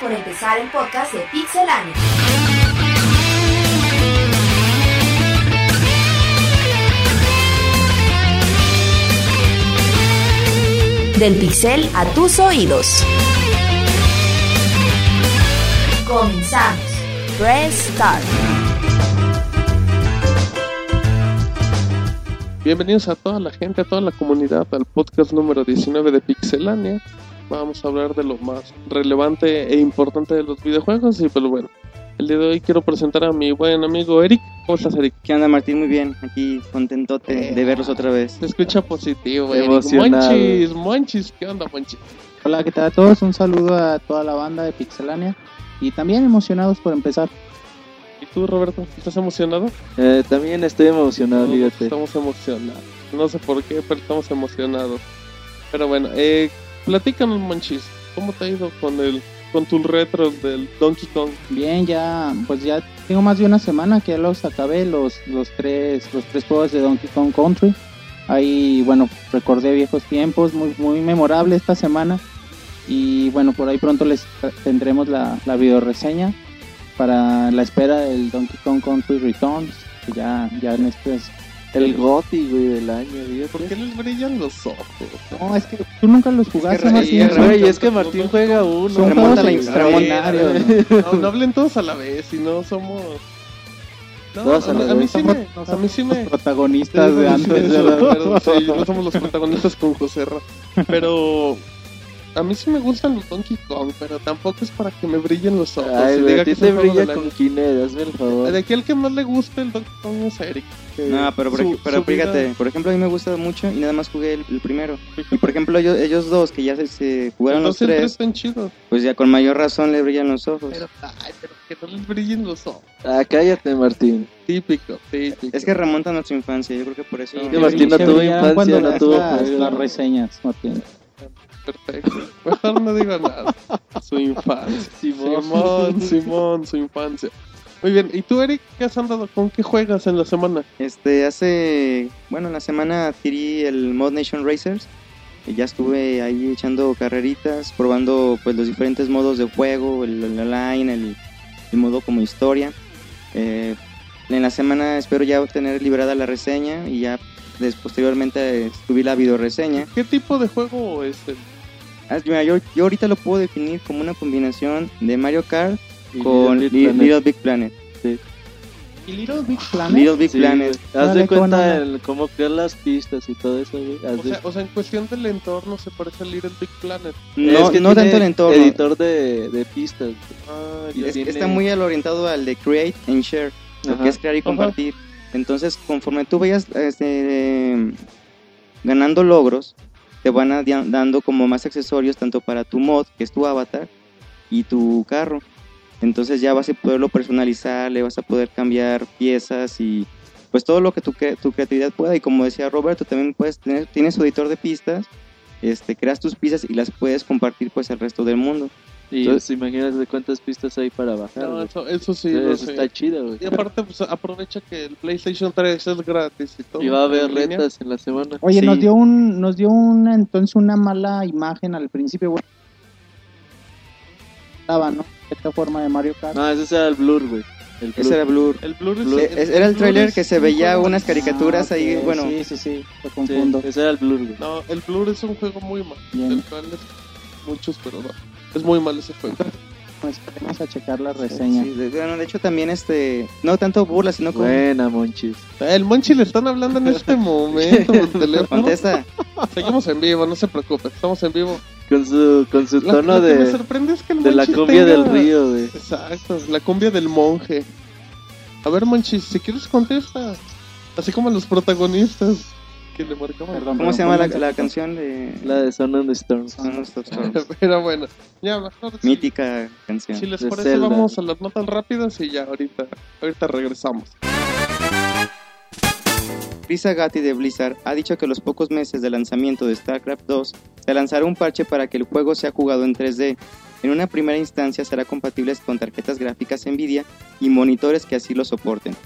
Por empezar el podcast de Pixelania. Del pixel a tus oídos. Comenzamos. Press Start. Bienvenidos a toda la gente, a toda la comunidad, al podcast número 19 de Pixelania. Vamos a hablar de lo más relevante e importante de los videojuegos y pues bueno, el día de hoy quiero presentar a mi buen amigo Eric. ¿Cómo estás, Eric? ¿Qué onda, Martín? Muy bien. Aquí contentote de verlos otra vez. Se escucha positivo, Eric. Emocionado. Monchis, Monchis, ¿qué onda, Monchis? Hola, ¿qué tal a todos? Un saludo a toda la banda de Pixelania y también emocionados por empezar. ¿Y tú, Roberto? ¿Estás emocionado? Eh, también estoy emocionado, fíjate. Estamos emocionados. No sé por qué, pero estamos emocionados. Pero bueno, eh, platícanos, Monchis. ¿Cómo te ha ido con el con tus retros del Donkey Kong? Bien, ya, pues ya tengo más de una semana que ya los acabé, los, los tres, los tres juegos de Donkey Kong Country. Ahí, bueno, recordé viejos tiempos, muy, muy memorable esta semana. Y bueno, por ahí pronto les tendremos la, la video reseña para la espera del Donkey Kong Country Returns, que ya, ya en este es El GOTY, güey, del año, ¿Por fíjate. qué les brillan los ojos? No, es que tú nunca los jugaste, Martín. es son- Güey, es que Martín juega uno. Son Remonta la extraordinarios, ¿no? No, hablen todos a la vez, si no somos. No, Todos a a, a mí vez. sí me. A mí sí Los me. protagonistas de antes sí, de la... sí, no somos los protagonistas con José Ra. Pero a mí sí me gustan los Donkey Kong, pero tampoco es para que me brillen los ojos. Ay, y güey, diga a ti que te el brilla con. Kinect, hazme el favor. De aquí al que más le gusta el Donkey Kong es Eric. Que No, pero, por su- ej- pero su vida- fíjate, por ejemplo, a mí me gusta mucho y nada más jugué el, el primero. Y por ejemplo, ellos, ellos dos que ya se, se jugaron los tres, están chidos. pues ya con mayor razón le brillan los ojos. Pero, ay, pero que no les brillen los ojos. Ah, cállate, Martín. Típico, típico. Es que remonta a nuestra infancia, yo creo que por eso. Sí, Martín no tuvo infancia, cuando no leas tuvo las, las reseñas, Martín. Perfecto. Mejor no digo nada. Su infancia. Simón, Simón, su infancia. Muy bien. ¿Y tú, Eric, qué has andado? ¿Con qué juegas en la semana? Este, hace, bueno, en la semana adquirí el Mod Nation Racers. Y ya estuve ahí echando carreritas, probando pues los diferentes modos de juego, el, el online, el, el modo como historia. Eh, en la semana espero ya tener liberada la reseña y ya des- posteriormente subir la video reseña. ¿Qué tipo de juego es? Ah, mira, yo, yo ahorita lo puedo definir como una combinación de Mario Kart con Little Li- Planet. Little Big Planet. ¿Y Little Big Planet? Little Big Sí, Planet. güey. Haz Dale, de cuenta el, cómo crear las pistas y todo eso, güey. O de- sea, o sea, en cuestión del entorno se parece a Little Big Planet. No, Es que no tanto el entorno. Editor de, de pistas. Ah, Y ya. Es- tiene- Está muy al orientado al de create and share, lo que es crear y compartir. Entonces, conforme tú vayas este, ganando logros, te van dando como más accesorios tanto para tu mod, que es tu avatar, y tu carro. Entonces ya vas a poderlo personalizar, le vas a poder cambiar piezas y pues todo lo que tu, tu creatividad pueda. Y como decía Roberto, también puedes tener, tienes editor de pistas, este, creas tus pistas y las puedes compartir pues al resto del mundo. Y Entonces- imagínate cuántas pistas hay para bajar. No, güey. eso, eso sí. Eso sé. está chido, güey. Y aparte, pues aprovecha que el PlayStation 3 es gratis y todo. Y va a haber en línea. retas en la semana. Oye, Sí. nos dio un, nos dio una, entonces una mala imagen al principio, bueno. Estaba, ¿no? Esta forma de Mario Kart. No, ese era el blur, güey. El blur. Ese era Blur. El Blur es- Blur- es- era el Blur tráiler es que se veía juego- unas caricaturas Ah, ahí, ok, bueno, Sí, sí, sí, lo Sí, confundo. ese era el blur, güey. No, el Blur es un juego muy malo. Bien. Del cual es- muchos, pero no. Es muy mal ese juego. Pues vamos a checar la reseña. sí, de, bueno, de hecho tamén este, no tanto burla, sino como Buena, monchis. El Monchi le están hablando en este momento por teléfono. contesta, Seguimos en vivo, no se preocupe, estamos en vivo. Con su, con su Lo- tono lo que me de, sorprende es que el de la cumbia tenga- del río, güey. Exacto, la cumbia del monje. A ver, Monchi, si quieres contesta. Así como los protagonistas que le. Perdón, ¿cómo perdón, se llama la, la canción de La de Son on the Storm. Son of Storms? Pero bueno, ya mejor. mítica canción? Si les de parece, Zelda. vamos a las notas rápidas y ya ahorita, ahorita regresamos. Lisa Gatti de Blizzard ha dicho que a los pocos meses de lanzamiento de StarCraft 2 se lanzará un parche para que el juego sea jugado en 3D. En una primera instancia será compatible con tarjetas gráficas Nvidia y monitores que así lo soporten.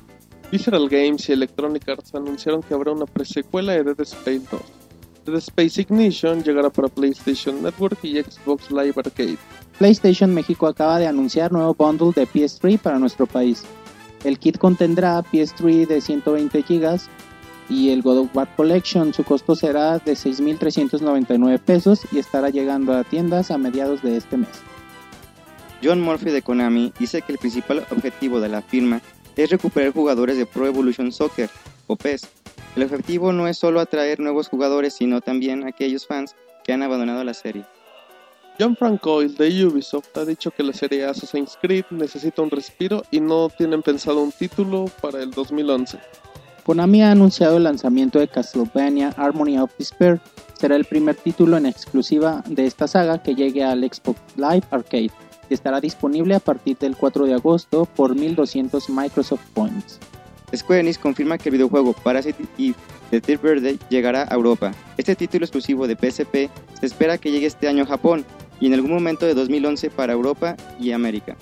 Visceral Games y Electronic Arts anunciaron que habrá una presecuela de Dead Space 2. Dead Space Ignition llegará para PlayStation Network y Xbox Live Arcade. PlayStation México acaba de anunciar nuevo bundle de PS3 para nuestro país. El kit contendrá PS3 de 120 GB y el God of War Collection. Su costo será de 6.399 pesos y estará llegando a tiendas a mediados de este mes. John Murphy de Konami dice que el principal objetivo de la firma es recuperar jugadores de Pro Evolution Soccer o PES. El objetivo no es solo atraer nuevos jugadores, sino también aquellos fans que han abandonado la serie. John Francois de Ubisoft ha dicho que la serie Assassin's Creed necesita un respiro y no tienen pensado un título para el 2011. Konami ha anunciado el lanzamiento de Castlevania Harmony of Despair. Será el primer título en exclusiva de esta saga que llegue al Xbox Live Arcade estará disponible a partir del 4 de agosto por 1200 Microsoft Points. Square Enix confirma que el videojuego Parasite Eve de Third Birthday llegará a Europa. Este título exclusivo de PSP se espera que llegue este año a Japón y en algún momento de 2011 para Europa y América.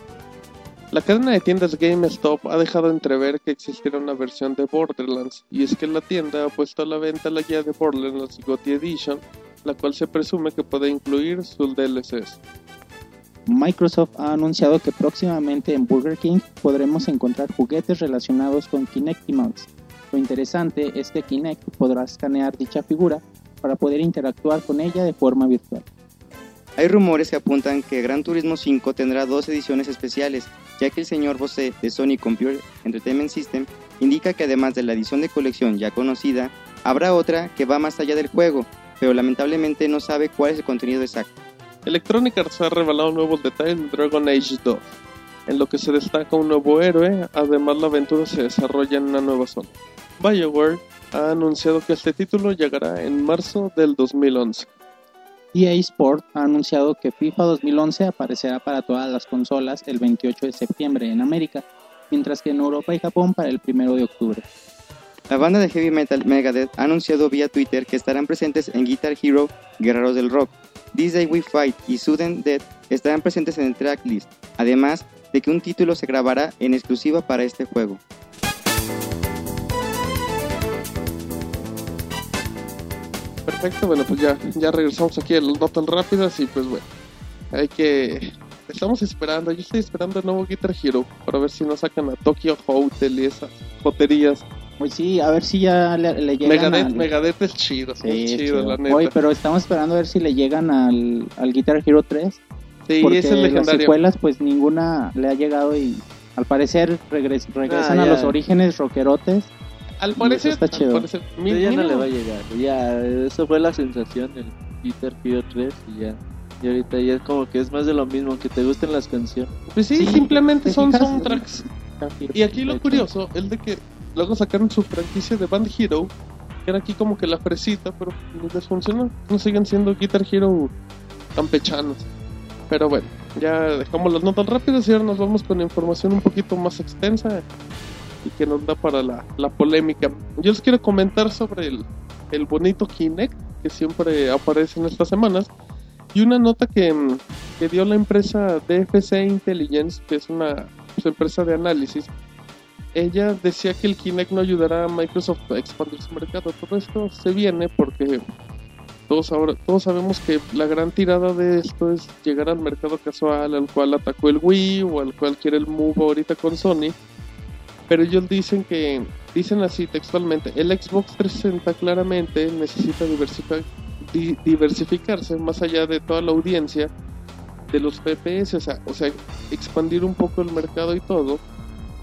La cadena de tiendas GameStop ha dejado entrever que existirá una versión de Borderlands, y es que la tienda ha puesto a la venta la guía de Borderlands GOTY Edition, la cual se presume que puede incluir sus DLCs. Microsoft ha anunciado que próximamente en Burger King podremos encontrar juguetes relacionados con Kinectimals. Lo interesante es que Kinect podrá escanear dicha figura para poder interactuar con ella de forma virtual. Hay rumores que apuntan que Gran Turismo 5 tendrá dos ediciones especiales, ya que el señor Bose de Sony Computer Entertainment System indica que además de la edición de colección ya conocida, habrá otra que va más allá del juego, pero lamentablemente no sabe cuál es el contenido exacto. Electronic Arts ha revelado nuevos detalles de Dragon Age 2, en lo que se destaca un nuevo héroe, además la aventura se desarrolla en una nueva zona. BioWare ha anunciado que este título llegará en marzo del 2011. EA Sport ha anunciado que FIFA 2011 aparecerá para todas las consolas el 28 de septiembre en América, mientras que en Europa y Japón para el 1 de octubre. La banda de heavy metal Megadeth ha anunciado vía Twitter que estarán presentes en Guitar Hero Guerreros del Rock. This Day We Fight y Sudden Death estarán presentes en el tracklist, además de que un título se grabará en exclusiva para este juego. Perfecto, bueno, pues ya, ya regresamos aquí a las notas rápidas y pues bueno, hay que... Estamos esperando, yo estoy esperando el nuevo Guitar Hero para ver si nos sacan a Tokyo Hotel y esas joterías. Pues sí, a ver si ya le, le llegan Megadeth, al... Megadeth es chido, Sí, es chido, chido. la neta. Oye, pero estamos esperando a ver si le llegan al, al Guitar Hero 3. sí, porque es las legendario. secuelas, pues ninguna le ha llegado y al parecer regres- regresan Ah, a los orígenes rockerotes. Al parecer, está al chido. parecer, mi- Pero ya no le va a llegar. Ya, eso fue la sensación del Guitar Hero 3 y ya. Y ahorita ya es como que es más de lo mismo, que te gusten las canciones. Pues sí, Sí, simplemente ¿te son fijas? soundtracks. Y aquí lo curioso es de que luego sacaron su franquicia de Band Hero, que era aquí como que la fresita, pero no les funcionó. No siguen siendo Guitar Hero campechanos. Pero bueno, ya dejamos las notas rápidas y ahora nos vamos con información un poquito más extensa y que nos da para la, la polémica. Yo les quiero comentar sobre el, el bonito Kinect que siempre aparece en estas semanas y una nota que, mm, que dio la empresa DFC Intelligence, que es una pues, empresa de análisis. Ella decía que el Kinect no ayudará a Microsoft a expandir su mercado. Todo esto se viene porque todos, ahora, todos sabemos que la gran tirada de esto es llegar al mercado casual al cual atacó el Wii o al cual quiere el Move ahorita con Sony. Pero ellos dicen que, dicen así textualmente, el Xbox 360 claramente necesita diversificar, di- diversificarse más allá de toda la audiencia de los FPS, o sea, expandir un poco el mercado y todo,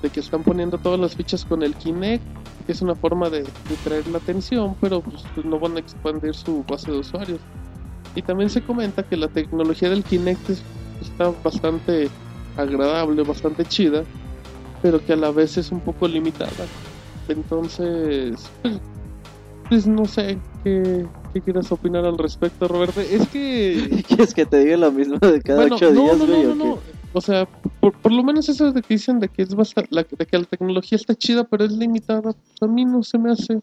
de que están poniendo todas las fichas con el Kinect, que es una forma de, traer la atención, pero pues, pues, no van a expandir su base de usuarios. Y también se comenta que la tecnología del Kinect es- está bastante agradable, bastante chida, pero que a la vez es un poco limitada. Entonces, pues, pues no sé qué, qué quieras opinar al respecto, Roberto. Es que ¿Quieres que te diga lo mismo de cada bueno, ocho no, días, no, güey? no, o no, qué? O sea, por, por lo menos eso de que dicen de que es bastante, la, de que la tecnología está chida, pero es limitada, pues a mí no se me hace.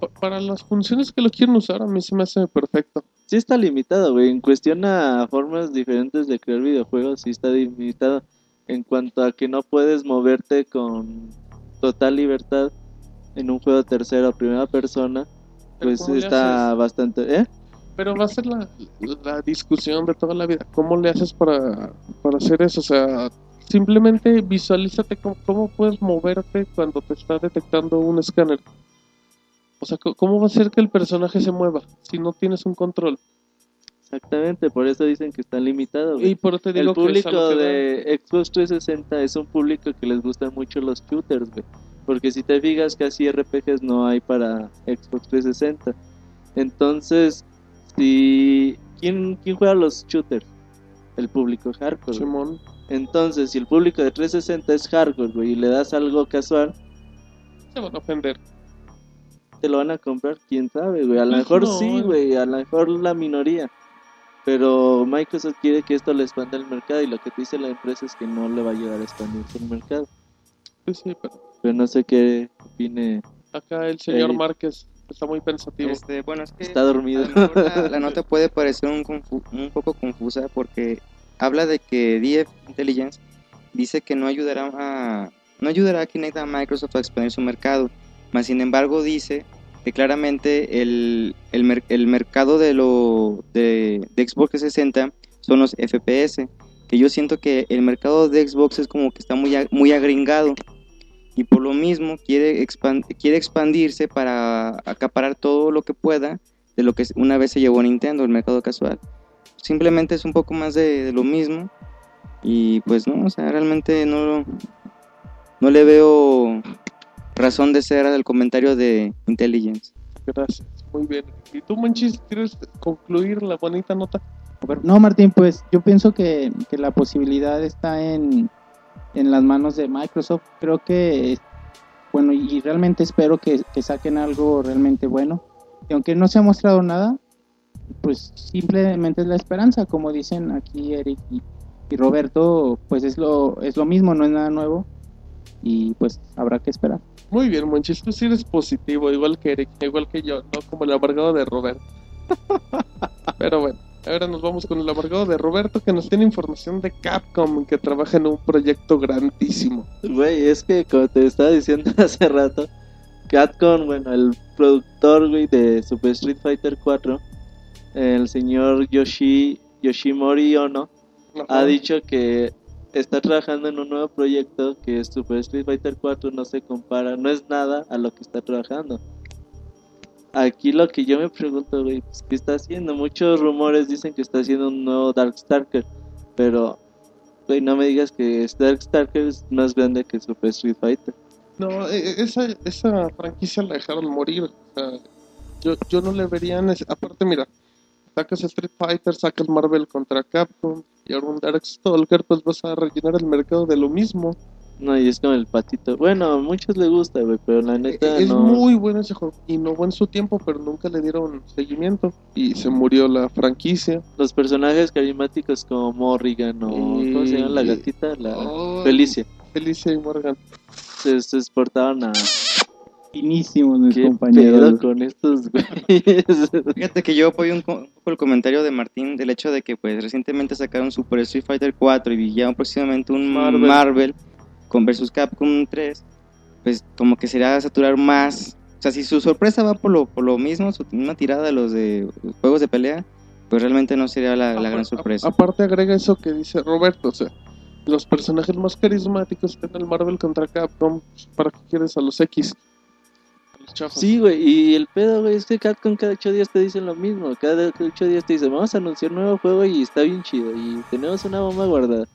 pa- Para las funciones que lo quieren usar, a mí se me hace perfecto. Sí está limitado, güey. En cuestión a formas diferentes de crear videojuegos, sí está limitado. En cuanto a que no puedes moverte con total libertad en un juego tercera o primera persona, pues ¿cómo le está bastante... ¿Eh? Pero va a ser la, la discusión de toda la vida. ¿Cómo le haces para, para hacer eso? O sea, simplemente visualízate cómo, cómo puedes moverte cuando te está detectando un escáner. O sea, ¿cómo va a ser que el personaje se mueva si no tienes un control? Exactamente, por eso dicen que está limitado. güey. Y por eso te digo el que público que de Xbox 360 es un público que les gustan mucho los shooters, güey. Porque si te fijas, casi RPGs no hay para Xbox 360. Entonces, si ¿quién, quién juega los shooters? El público hardcore. Simón. Entonces, si el público de 360 es hardcore, güey, y le das algo casual, Se van a ofender. te lo van a comprar, quién sabe, güey. A lo Pues mejor no, sí, güey, a lo mejor la minoría. Pero Microsoft quiere que esto le expanda el mercado y lo que te dice la empresa es que no le va a ayudar a expandir el mercado. Sí, sí, pero Pero no sé qué opine. acá el señor Eh, Márquez está muy pensativo. Este, bueno, es que Está dormido. la, la nota puede parecer un, un poco confusa porque habla de que DF Intelligence dice que no ayudará a no ayudará a Kinect a Microsoft a expandir su mercado, mas sin embargo dice que claramente el, el, el mercado de lo de, de Xbox 360 son los FPS, que yo siento que el mercado de Xbox es como que está muy, muy agringado y por lo mismo quiere, expan- quiere expandirse para acaparar todo lo que pueda de lo que una vez se llevó Nintendo, el mercado casual. Simplemente es un poco más de, de lo mismo y pues no, o sea, realmente no, no le veo razón de ser al comentario de Intelligence. Gracias. Muy bien. ¿Y tú, Manchis, quieres concluir la bonita nota? A ver, No, Martín, pues yo pienso que, que la posibilidad está en, en las manos de Microsoft. Creo que, bueno, y realmente espero que, que saquen algo realmente bueno. Y aunque no se ha mostrado nada, pues simplemente es la esperanza, como dicen aquí Eric y, y Roberto, pues es lo, es lo mismo, no es nada nuevo. Y pues habrá que esperar. Muy bien, Manchis, tú sí eres positivo, igual que Eric, igual que yo, no como el amargado de Roberto. Pero bueno, ahora nos vamos con el amargado de Roberto que nos tiene información de Capcom que trabaja en un proyecto grandísimo. Güey, es que como te estaba diciendo hace rato, Capcom, bueno, el productor, güey, de Super Street Fighter 4, el señor Yoshi, Yoshimori Ono, ha dicho que está trabajando en un nuevo proyecto que es Super Street Fighter 4 no se compara, no es nada a lo que está trabajando. Aquí lo que yo me pregunto, güey, pues, ¿qué está haciendo? Muchos rumores dicen que está haciendo un nuevo Darkstalker, pero, güey, no me digas que Darkstalker es más grande que Super Street Fighter. No, e- e- esa, esa franquicia la dejaron morir. o sea, yo, yo no le vería. Aparte, mira, sacas Street Fighter, sacas Marvel contra Capcom y ahora un Darkstalker, pues vas a rellenar el mercado de lo mismo. No, y es como el patito. Bueno, a muchos les gusta, güey, pero la neta es no. muy bueno ese juego. Innovó en su tiempo, pero nunca le dieron seguimiento. Y se murió la franquicia. Los personajes carismáticos como Morrigan o. ¿Cómo se llama la gatita? La Oh, Felicia. Felicia y Morgan. Se, se exportaban a. Finísimos mis ¿Qué compañeros. pedo con estos güeyes? Fíjate que yo apoyo un, co- un poco el comentario de Martín del hecho de que pues recientemente sacaron Super Street Fighter 4 y ya próximamente un Marvel. Marvel, con versus Capcom 3, pues como que será saturar más. O sea, si su sorpresa va por lo, por lo mismo, su- una tirada de los de los juegos de pelea, pues realmente no sería la, la gran sorpresa. Aparte agrega eso que dice Roberto, o sea, los personajes más carismáticos en el Marvel contra Capcom, pues, ¿para qué quieres a los X? Chafas. Sí, güey, y el pedo, güey, es que Capcom cada ocho días te dicen lo mismo. Cada ocho días te dicen, vamos a anunciar un nuevo juego y está bien chido. Y tenemos una bomba guardada.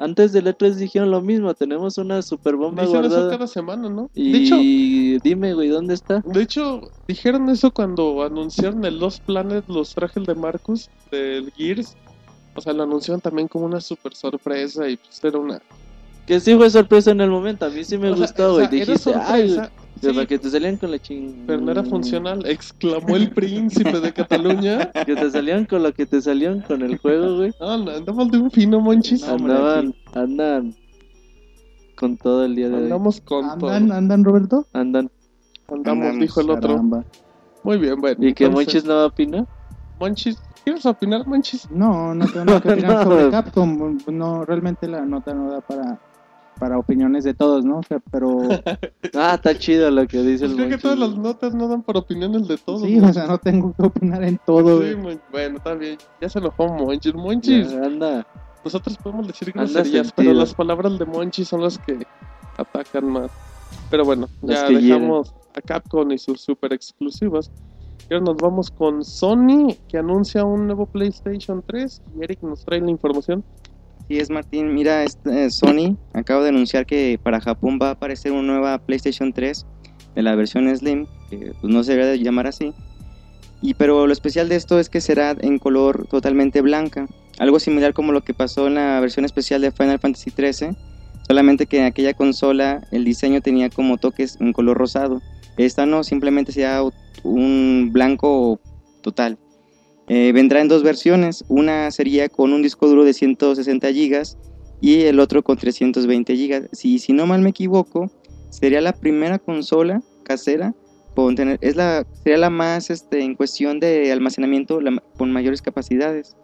Antes del E3 dijeron lo mismo, tenemos una super bomba Dicen eso guardada. cada semana, ¿no? Y De hecho, dime, güey, ¿dónde está? de hecho, dijeron eso cuando anunciaron el Lost Planet, los trajes de Marcus del Gears. O sea, lo anunciaron también como una super sorpresa y pues era una... Que sí fue sorpresa en el momento, a mí sí me o gustó, güey. Dijiste, ay, sorpresa, güey, sí, para que te salían con la ching... pero no era funcional, exclamó el príncipe de Cataluña. Que te salían con lo que te salían con el juego, güey. Ah, no, andamos de un fino, monchis. No, Andaban, andan con todo el día de hoy. Andamos con todo. ¿Andan, ¿Andan, Roberto? Andan. Andamos, Andamos, dijo el otro. Caramba. Muy bien, bueno. ¿Y que entonces, Monchis no opina? Monchis, ¿quieres opinar, Monchis? No, no tengo nada que opinar No. sobre Capcom. No, realmente la nota no da para, para opiniones de todos, ¿no? O sea, pero Ah, está chido lo que dice Pues el creo que todas las notas no dan por opiniones de todos. sí, o sea, no tengo que opinar en todo. Sí. Mon- bueno, está bien. Ya se enojó Monchis. Monchis, Ya, anda. nosotros podemos decir groserías, pero las palabras de Monchis son las que atacan más. Pero bueno, Las ya dejamos a Capcom y sus super exclusivas. Y ahora nos vamos con Sony, que anuncia un nuevo PlayStation 3. Y Eric nos trae la información. Sí, es Martín. Mira, eh, Sony acaba de anunciar que para Japón va a aparecer una nueva PlayStation 3 de la versión Slim, que pues, no se debe de llamar así. Y pero lo especial de esto es que será en color totalmente blanca, algo similar como lo que pasó en la versión especial de Final Fantasy XIII, solamente que en aquella consola el diseño tenía como toques en color rosado. Esta no, simplemente sea un blanco total. Eh, vendrá en dos versiones. Una sería con un disco duro de 160 GB y el otro con 320 GB. Si, si no mal me equivoco, sería la primera consola casera es la, sería la más este, en cuestión de almacenamiento con mayores capacidades.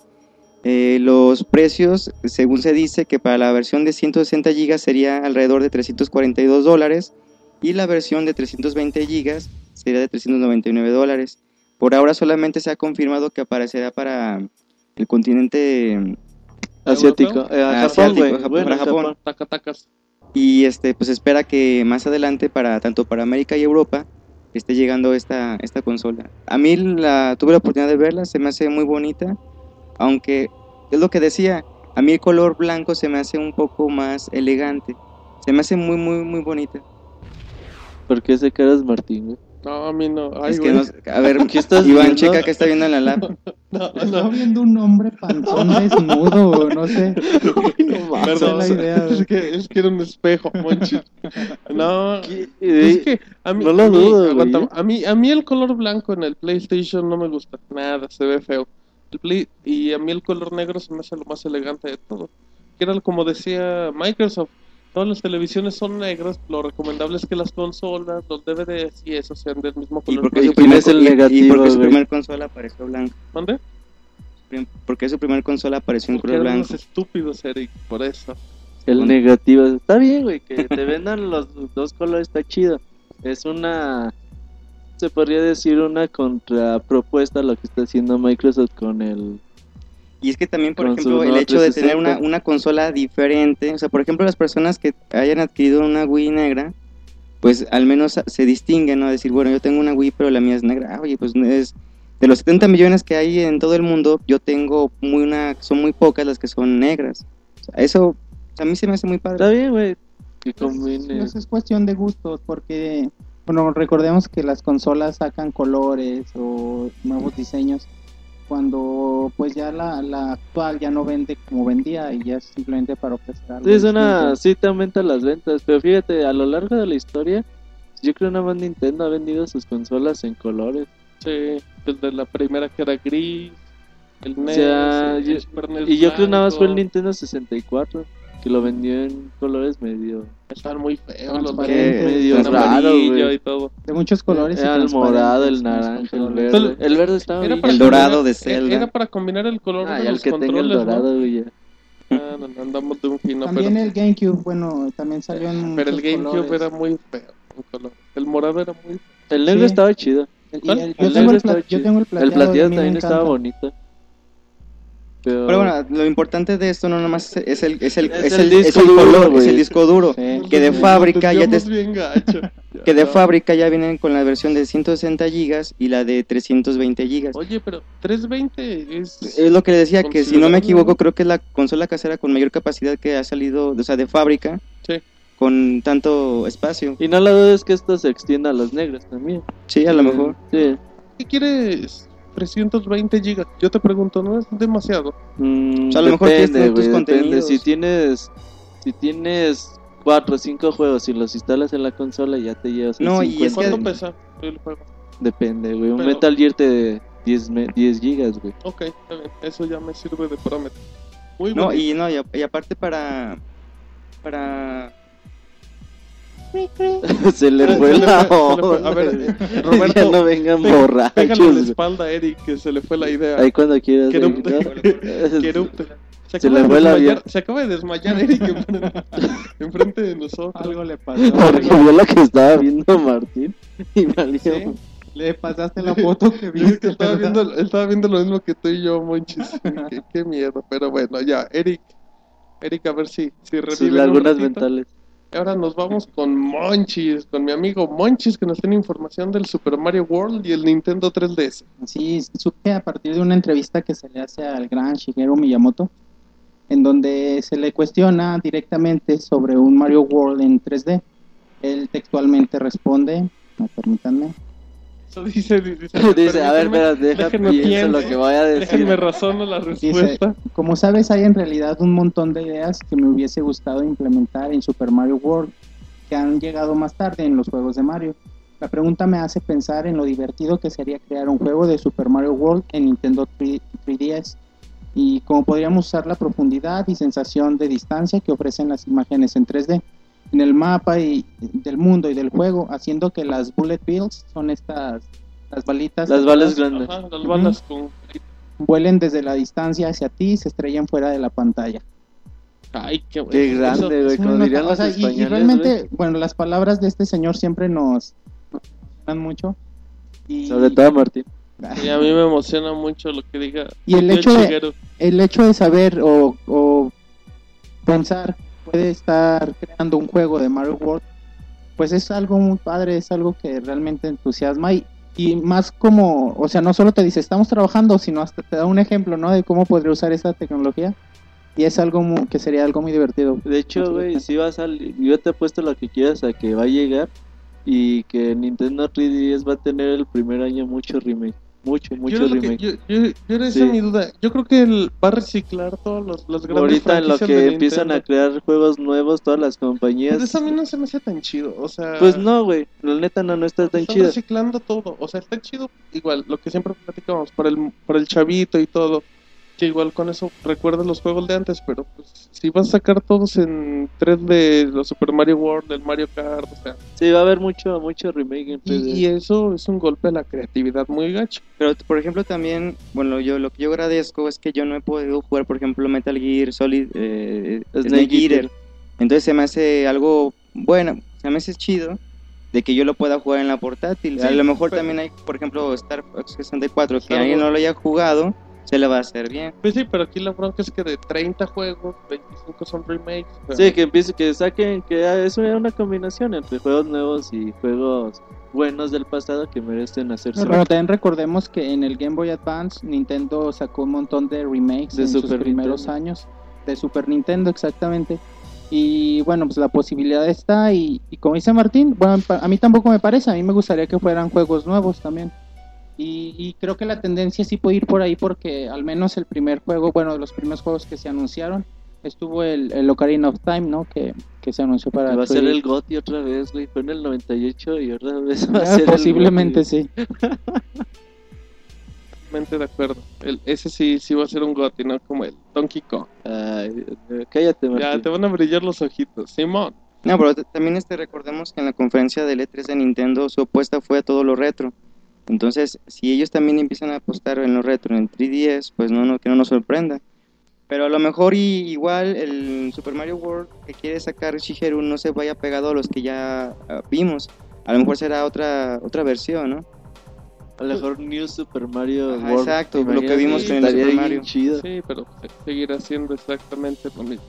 Eh, los precios, según se dice, que para la versión de 160 GB sería alrededor de 342 dólares y la versión de 320 GB sería de 399 dólares. Por ahora solamente se ha confirmado que aparecerá para el continente Asiático. Eh, Asiático. Japón, Bueno, para Japón. Y este pues espera que más adelante para tanto para América y Europa esté llegando esta esta consola. A mí la tuve la oportunidad de verla, se me hace muy bonita, aunque es lo que decía, a mí el color blanco se me hace un poco más elegante. Se me hace muy muy muy bonita. ¿Por qué ese cara es Martín? No, a mí no. Ay, es que no- a ver, ¿Qué estás Iván viendo? checa que está viendo en la lab. No, Está no. viendo un hombre panzón desnudo, no sé. no es la idea, es, que, es que era un espejo, Monchis. No, ¿Qué? Es que a mí, No lo a mí- dudo, aguanta, a mí, a mí el color blanco en el PlayStation no me gusta nada, se ve feo. El Play- y a mí el color negro se me hace lo más elegante de todo. Que era como decía Microsoft, todas las televisiones son negras, lo recomendable es que las consolas, los DVDs y eso sean del mismo Y color. porque ¿Y su quién primer, es el y- y negativo, porque su primer consola apareció blanca. Prim- Porque su primer consola apareció en Porque color eran blanco. unos estúpidos, Eric, por eso. El negativo. Está bien, güey. Que te vendan los dos colores está chido. Es una. Se podría decir una contrapropuesta a lo que está haciendo Microsoft con el. Y es que también, por ejemplo, el hecho de tener una, 360. una consola diferente, o sea, por ejemplo, las personas que hayan adquirido una Wii negra, pues al menos se distinguen, ¿no? Decir, bueno, yo tengo una Wii, pero la mía es negra. Ah, oye, pues es de los 70 millones que hay en todo el mundo, yo tengo muy una, son muy pocas las que son negras. O sea, eso a mí se me hace muy Está padre. bien, güey. Que Pues, combine. pues es cuestión de gustos, porque, bueno, recordemos que las consolas sacan colores o nuevos diseños cuando pues ya la, la actual ya no vende como vendía y ya es simplemente para ofrecer algo. Sí, es una. Sí, te aumenta las ventas. Pero fíjate, a lo largo de la historia, yo creo nada más Nintendo ha vendido sus consolas en colores. Sí, desde la primera que era gris, el NES, sea, el yo- Super NES Y yo creo nada más fue el blanco. Nintendo 64, que lo vendió en colores medio. Estaban muy feos los colores, medio raro, amarillo güey. y todo. De muchos colores. y Era el morado, el naranja, el controles. verde. Pero- El verde estaba Era para El dorado de Zelda. Era para combinar el color Ah, de el los que tenga el controles, ¿no? dorado, güey. ya. Ah, no, no, andamos de un fino, También pero, el GameCube, bueno, también salió en pero el GameCube colores. era muy feo en color. El morado era muy feo. El negro Sí. estaba chido. El- El yo, tengo el estaba pla- yo tengo el El plateado. a plateado también estaba bonito. Pero, Pero bueno, lo importante de esto no nomás es el, es el, Es es el el, disco es el duro, color, es güey. el disco duro. Sí. Que de fábrica ya te, desviamos bien gacho. que de fábrica ya vienen con la versión de 160 gigas y la de 320 gigas. Oye, pero 320 es... Es lo que le decía, que si no me equivoco, creo que es la consola casera con mayor capacidad que ha salido, o sea, de fábrica, Sí. con tanto espacio. Y no la duda es que esto se extienda a los negros también. Sí, a lo mejor. Sí. ¿Qué quieres? 320 gigas. Yo te pregunto, ¿no es demasiado? Mm, O sea, a lo mejor tienes depende, tus depende. contenidos. Si tienes, si tienes cuatro o cinco juegos y los instalas en la consola, ya te llevas el No, y es 50. que- ¿Cuánto pesa el juego? Depende, güey. Un Pero- Metal Gear te 10, me- 10 gigas, güey. Ok, está bien. Eso ya me sirve de parámetro. Muy No, bonito. y no, y, a- y aparte para para se le fue la onda, A ver. Roberto, ya no vengan Pégale la borrachos. güey. espalda a Eric, que se le fue la idea. Ahí cuando quieras. Que. Se Se acaba, le de fue desmayar, avión. se acaba de desmayar Eric enfrente, de nosotros. Algo le pasó. Porque vio lo que estaba viendo Martín y valió. Sí. Le pasaste la foto que viste. que estaba viendo, él estaba viendo lo mismo que tú y yo, Monchis. qué, qué miedo. Pero bueno, ya, Eric. Eric, a ver si, si revive Sus lagunas mentales. Ahora nos vamos con Monchis, con mi amigo Monchis, que nos tiene información del Super Mario World y el Nintendo 3DS. Sí, supe a partir de una entrevista que se le hace al gran Shigeru Miyamoto, en donde se le cuestiona directamente sobre un Mario World en 3D. Él textualmente responde, no, permítanme, Eso dice, dice, Dice, a ver, espera, deja pienso lo que voy a decir. Déjenme razono la respuesta. como sabes hay en realidad un montón de ideas que me hubiese gustado implementar en Super Mario World que han llegado más tarde en los juegos de Mario. La pregunta me hace pensar en lo divertido que sería crear un juego de Super Mario World en Nintendo 3- 3DS y cómo podríamos usar la profundidad y sensación de distancia que ofrecen las imágenes en 3D en el mapa y del mundo y del juego, haciendo que las bullet bills son estas las balitas Las balas grandes. Ajá, las balas con... vuelen desde la distancia hacia ti y se estrellan fuera de la pantalla. Ay, qué, Qué grande, güey. Es Como una- dirían o los sea, y- realmente, bueno, las palabras de este señor siempre nos nos emocionan mucho. Y, Sobre todo Martín. Y a mí me emociona mucho lo que diga. Y el hecho de- el hecho de saber o, o pensar puede estar creando un juego de Mario World, pues es algo muy padre, es algo que realmente entusiasma y, y más como, o sea, no solo te dice estamos trabajando, sino hasta te da un ejemplo, ¿no? De cómo podría usar esa tecnología y es algo mu- que sería algo muy divertido. De hecho, güey, si va a salir, yo te apuesto lo que quieras a que va a llegar y que Nintendo 3DS va a tener el primer año mucho remake, mucho, Yo, mucho era lo que- remake. yo, yo- yo Sí. mi duda. Yo creo que él va a reciclar todos los, los grandes Ahorita en lo que empiezan a crear juegos nuevos todas las compañías. Pero eso a mí no se me hace tan chido. O sea, Pues no, güey, la neta no, no está tan están chido. reciclando todo. O sea, está chido igual, lo que siempre platicamos, para el, para el chavito y todo. Que igual con eso recuerdas los juegos de antes, pero pues si vas a sacar todos en 3D, los Super Mario World, el Mario Kart, o sea, Sí, va a haber mucho, mucho remake en 3D. y, y eso es un golpe a la creatividad muy gacho. Pero, por ejemplo, también, bueno, yo lo que yo agradezco es que yo no he podido jugar, por ejemplo, Metal Gear Solid eh, Snake Snake, Eater. Eater. Entonces se me hace algo bueno, se me hace chido de que yo lo pueda jugar en la portátil. Sí, a lo mejor pero- también hay, por ejemplo, Star Fox 64, que Star alguien no lo haya jugado, se le va a hacer bien. Pues sí, pero aquí la bronca es que de 30 juegos, 25 son remakes. Sí, que empiece, que saquen, que ah, eso era una combinación entre juegos nuevos y juegos buenos del pasado que merecen hacerse. Bueno, también recordemos que en el Game Boy Advance Nintendo sacó un montón de remakes De en sus primeros Nintendo. años de Super Nintendo exactamente. Y bueno, pues la posibilidad está y, y como dice Martín, bueno, a mí tampoco me parece, a mí me gustaría que fueran juegos nuevos también. Y, y creo que la tendencia sí puede ir por ahí porque al menos el primer juego, bueno, de los primeros juegos que se anunciaron, estuvo el, el Ocarina of Time, ¿no? Que, que se anunció para... va a ser 3D. el GOTY otra vez, güey. Fue en el 98 y otra vez va a Ah, ser el posiblemente GOTY. sí. totalmente de acuerdo. El, ese sí, sí va a ser un GOTY, ¿no? Como el Donkey Kong. Ay, cállate, Martín. Ya te van a brillar los ojitos. Simón. No, pero también este recordemos que en la conferencia del E3 de Nintendo su apuesta fue a todo lo retro. Entonces, si ellos también empiezan a apostar en lo retro, en 3DS, pues no, no que no nos sorprenda. Pero a lo mejor y, igual el Super Mario World que quiere sacar Shigeru no se vaya pegado a los que ya ah, vimos. A lo mejor será otra otra versión, ¿no? A lo mejor New Super Mario Ajá, World. exacto, ¿te lo que vimos Sí, con el estaría Super Mario. chido. Sí, pero se- seguirá siendo exactamente lo mismo.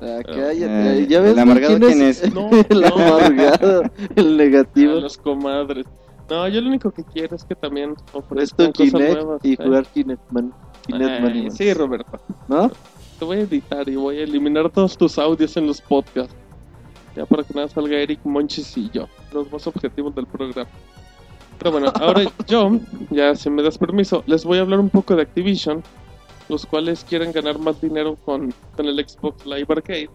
Ah, cállate. Eh, ¿Ya ves ¿el amargado quién quién es? No, el no. amargado, el A negativo. los comadres. No, yo lo único que quiero es que también ofrezcan tu cosas nuevas. y ¿eh? jugar Kinect Man. Kinect Ay, Man, sí, Roberto. ¿No? Te voy a editar y voy a eliminar todos tus audios en los podcasts. Ya para que nada salga Eric Monchis y yo, los más objetivos del programa. Pero bueno, ahora yo, ya si me das permiso, les voy a hablar un poco de Activision, los cuales quieren ganar más dinero con, con el Xbox Live Arcade.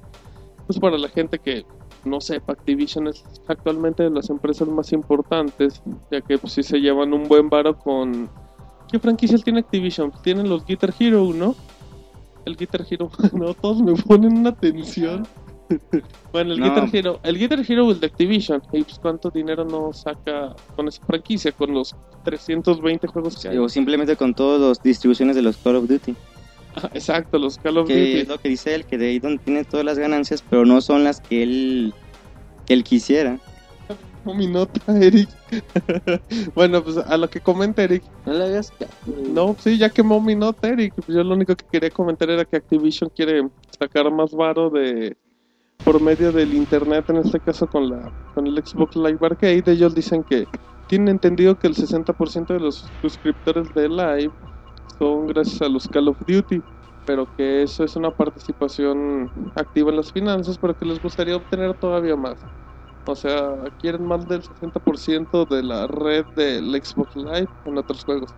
Pues para la gente que no sepa, Activision es actualmente de las empresas más importantes, ya que pues, sí se llevan un buen varo con... ¿Qué franquicias tiene Activision? Tienen los Guitar Hero, ¿no? El Guitar Hero, no, todos me ponen una tensión. bueno, el No. Guitar Hero, el Guitar Hero, el de Activision, y pues cuánto dinero no saca con esa franquicia, con los 320 juegos que hay. O simplemente con todas las distribuciones de los Call of Duty. Exacto, los Call of que Duty. es lo que dice él, que de ahí donde tiene todas las ganancias, pero no son las que él, que él quisiera. No, mi nota, Eric. bueno, pues a lo que comenta Eric. Le. No, sí, ya quemó mi nota, Eric. Pues yo lo único que quería comentar era que Activision quiere sacar más varo de por medio del internet, en este caso con la con el Xbox Live Arcade. Ellos dicen que tienen entendido que el 60% de los suscriptores de Live son gracias a los Call of Duty, pero que eso es una participación activa en las finanzas, pero que les gustaría obtener todavía más. O sea, quieren más del 60% de la red del Xbox Live en otros juegos.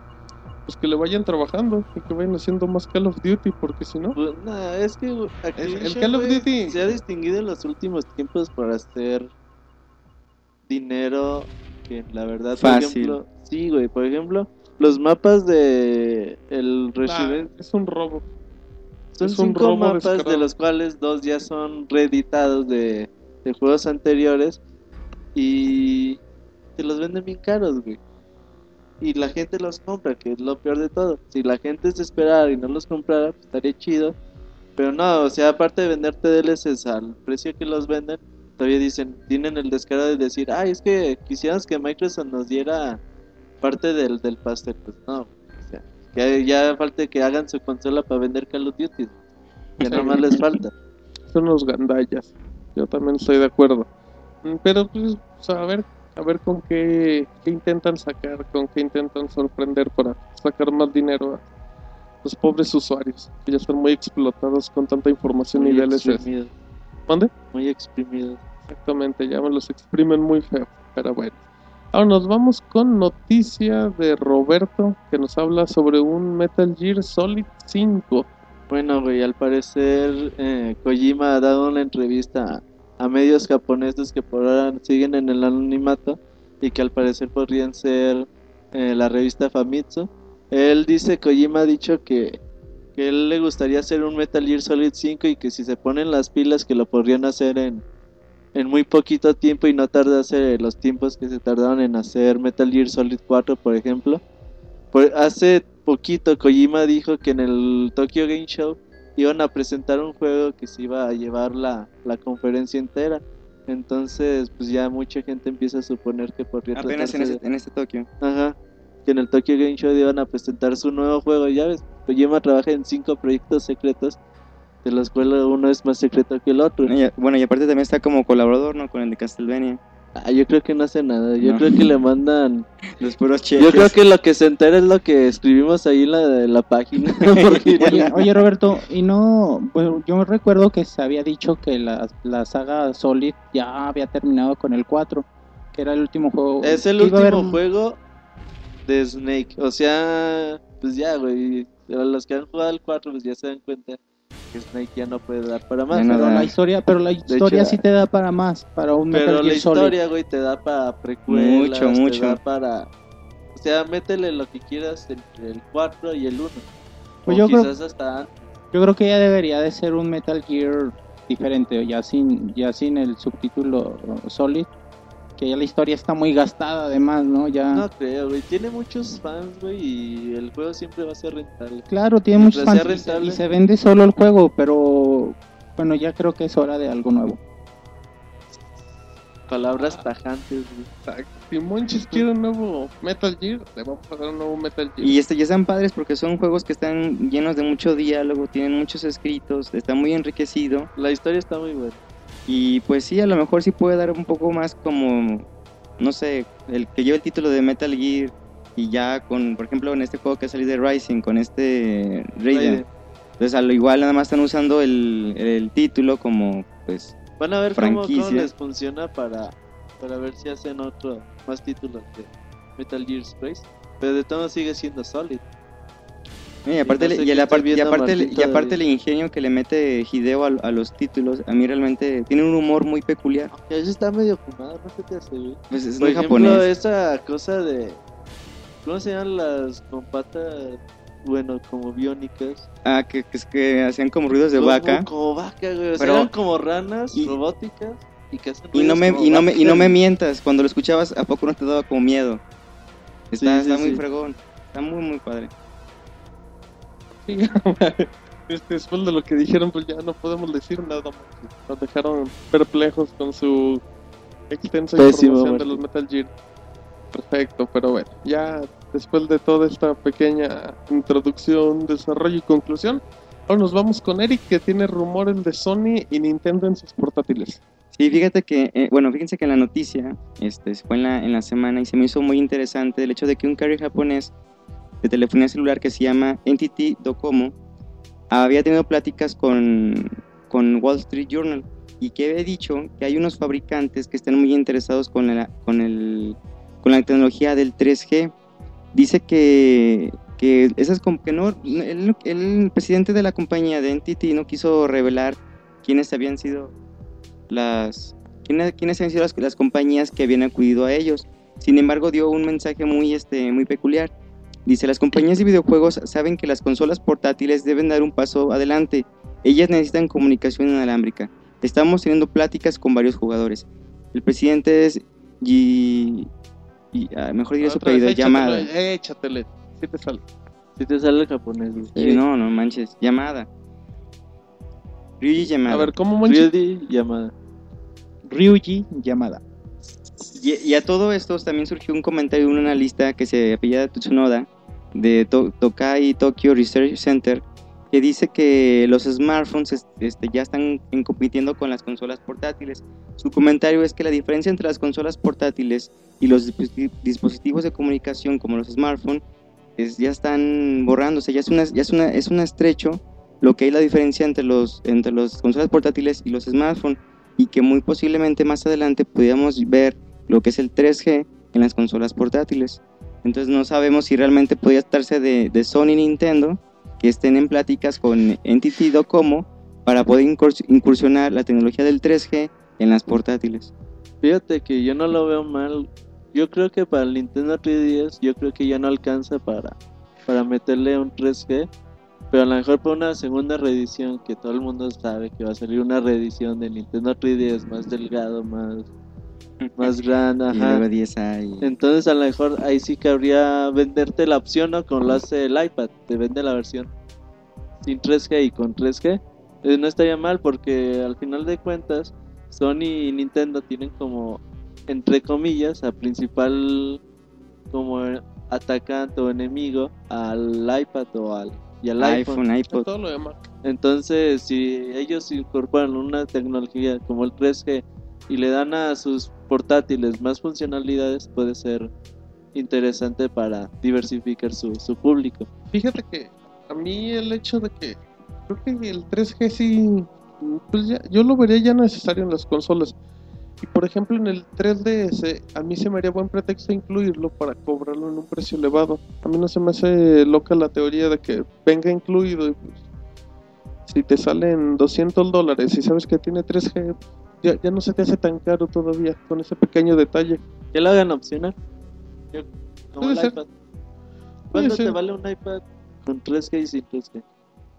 Pues que le vayan trabajando y que vayan haciendo más Call of Duty, porque si no, Pues, nah, es que Activision, el Call of Duty- se ha distinguido en los últimos tiempos por hacer dinero que la verdad, por Fácil. ejemplo, sí, güey, por ejemplo, los mapas de el nah, Resident es un robo. son es cinco robo mapas descarado. de los cuales dos ya son reeditados de, de juegos anteriores y te los venden bien caros, güey. Y la gente los compra, que es lo peor de todo. Si la gente se esperara y no los comprara, pues estaría chido. Pero no, o sea, aparte de venderte DLCs al precio que los venden, todavía dicen, tienen el descaro de decir, ay, es que quisiéramos que Microsoft nos diera parte del, del pastel. Pues no, o sea, que ya falta que hagan su consola para vender Call of Duty. Ya nada más les falta. Son unos gandallas. Yo también estoy de acuerdo. Mm, Pero pues, a ver, a ver con qué, qué intentan sacar, con qué intentan sorprender para sacar más dinero a los pobres usuarios, que ya están muy explotados con tanta información y Muy DLCs. exprimidos, ¿Mande? muy exprimidos. Exactamente, ya me los exprimen muy feo, pero bueno. Ahora nos vamos con noticia de Roberto que nos habla sobre un Metal Gear Solid 5. Bueno, güey, al parecer eh, Kojima ha dado una entrevista a, medios japoneses que por ahora siguen en el anonimato y que al parecer podrían ser eh, la revista Famitsu. Él dice, Kojima ha dicho que, que él le gustaría hacer un Metal Gear Solid 5 y que si se ponen las pilas que lo podrían hacer en, en muy poquito tiempo y no tardarse los tiempos que se tardaron en hacer Metal Gear Solid 4, por ejemplo. Por- hace poquito Kojima dijo que en el Tokyo Game Show iban a presentar un juego que se iba a llevar la, la conferencia entera. Entonces, pues ya mucha gente empieza a suponer que podría Apenas en este, de- en este Tokio. Ajá. Que en el Tokyo Game Show iban a presentar su nuevo juego. Ya ves, Kojima trabaja en cinco proyectos secretos, de los cuales uno es más secreto que el otro. Y- bueno, y aparte también está como colaborador, ¿no? Con el de Castlevania. Ah, yo creo que no hace nada. Yo No. creo que le mandan. Los puros cheques. Yo creo que lo que se entera es lo que escribimos ahí en la, en la página. Oye, oye, Roberto, y no, bueno, yo recuerdo que se había dicho que la, la saga Solid ya había terminado con el 4, que era el último juego. es el último haber- juego de Snake. O sea, pues ya, güey. Los que han jugado el 4, pues ya se dan cuenta que Snake ya no puede dar para más. No Pero la historia, pero la historia hecho, sí te da para más, para un Pero Metal la Gear Solid. historia, güey, te da para precuelas, Mucho, te mucho. da para... O sea, métele lo que quieras entre el 4 y el 1. Pues o yo creo- quizás hasta antes. Yo creo que ya debería de ser un Metal Gear diferente, ya sin, ya sin el subtítulo Solid, que ya la historia está muy gastada además, ¿no? Ya No creo, güey. Tiene muchos fans, güey, y el juego siempre va a ser rentable. claro, tiene muchos Mientras fans y se- y rentable. se vende solo el juego, pero bueno, ya creo que es hora de algo nuevo. Palabras tajantes, güey. Si Monchis quiere un nuevo Metal Gear, le vamos a dar un nuevo Metal Gear. Y este, ya están padres porque son juegos que están llenos de mucho diálogo, tienen muchos escritos, está muy enriquecido. La historia está muy buena. Y pues sí, a lo mejor sí puede dar un poco más como, no sé, el que lleva el título de Metal Gear y ya con, por ejemplo, en este juego que salió de Rising, con este Raiden. Entonces a lo igual nada más están usando el, el título como, pues, Van a ver cómo, cómo les funciona para, para ver si hacen otro más títulos de Metal Gear Space. Pero de todo sigue siendo Solid. Y aparte, no sé y, el y aparte, el- y aparte el ingenio que le mete Hideo a, a los títulos, a mí realmente tiene un humor muy peculiar. Ya eso está medio fumado, no sé qué hace. Pues es Por muy ejemplo, japonés. esa cosa de. ¿Cómo se llaman las con patas? Bueno, como biónicas. Ah, que, que, es que hacían como ruidos de Como- vaca. Como vaca, güey. O sea, Pero- eran como ranas y- robóticas y que hacen Y no me, y no me, y no me mientas, cuando lo escuchabas, ¿a poco no te daba como miedo? Está, Sí, sí, está muy sí. fregón, está muy, muy padre. Sí, Es que después de lo que dijeron, pues ya no podemos decir nada más. Nos dejaron perplejos con su extensa Pésimo, información de Martín. los Metal Gear. Perfecto, pero bueno, ya después de toda esta pequeña introducción, desarrollo y conclusión, ahora nos vamos con Eric que tiene rumores de Sony y Nintendo en sus portátiles. Sí, fíjate que, eh, bueno, fíjense que la noticia, este, fue en la, en la semana y se me hizo muy interesante el hecho de que un carrier japonés de telefonía celular que se llama Entity Docomo había tenido pláticas con, con Wall Street Journal y que había dicho que hay unos fabricantes que están muy interesados con la, con el, con la tecnología del 3G. Dice que, que esas que no, el, el presidente de la compañía de Entity no quiso revelar quiénes habían sido las quiénes, quiénes han sido las, las compañías que habían acudido a ellos. Sin embargo, dio un mensaje muy, este, muy peculiar. Dice, las compañías de videojuegos saben que las consolas portátiles deben dar un paso adelante. Ellas necesitan comunicación inalámbrica. Estamos teniendo pláticas con varios jugadores. El presidente es G... y, ah, mejor diré su Otra vez, apellido, échatele, llamada. Échatele, sí te sale. Si te sale el japonés. Y no, no manches, llamada. Ryuji Yamada. A ver, ¿cómo manches? Ryuji llamada. Ryuji Yamada. Y, y a todo esto también surgió un comentario de un analista que se apellida Tsunoda de To- Tokai Tokyo Research Center que dice que los smartphones es- este, ya están en- compitiendo con las consolas portátiles. Su comentario es que la diferencia entre las consolas portátiles y los disposi- dispositivos de comunicación como los smartphones es, ya están borrándose, ya es una, ya es una, es un estrecho lo que hay la diferencia entre los entre las consolas portátiles y los smartphones y que muy posiblemente más adelante pudiéramos ver lo que es el 3G en las consolas portátiles. Entonces no sabemos si realmente podría estarse de, Sony Nintendo que estén en pláticas con Entity Docomo para poder incurs- incursionar la tecnología del 3G en las portátiles. Fíjate que yo no lo veo mal. Yo creo que para el Nintendo 3DS, yo creo que ya no alcanza para, para meterle un 3G. Pero a lo mejor para una segunda reedición, que todo el mundo sabe que va a salir una reedición de Nintendo 3DS más delgado, más, más grande. Y Ajá. luego 10 hay... Entonces a lo mejor ahí sí cabría venderte la opción, ¿no? Como lo hace el iPad, te vende la versión sin 3G y con 3G. Eh, no estaría mal porque al final de cuentas Sony y Nintendo tienen como, entre comillas, a principal como atacante o enemigo al iPad o al, y al iPhone. iPhone, iPod. Todo lo demás. Entonces, si ellos incorporan una tecnología como el 3G y le dan a sus portátiles más funcionalidades, puede ser interesante para diversificar su, su público. Fíjate que a mí el hecho de que creo que el 3G sí, pues ya, yo lo vería ya necesario en las consolas. Y por ejemplo en el 3DS a mí se me haría buen pretexto incluirlo para cobrarlo en un precio elevado. A mí no se me hace loca la teoría de que venga incluido y pues si te salen 200 dólares y sabes que tiene 3G, ya, ya no se te hace tan caro todavía con ese pequeño detalle. Que lo hagan opcional. Como Puede el ser. iPad. Puede ¿Cuánto ser. te vale un iPad con 3G y sin 3G?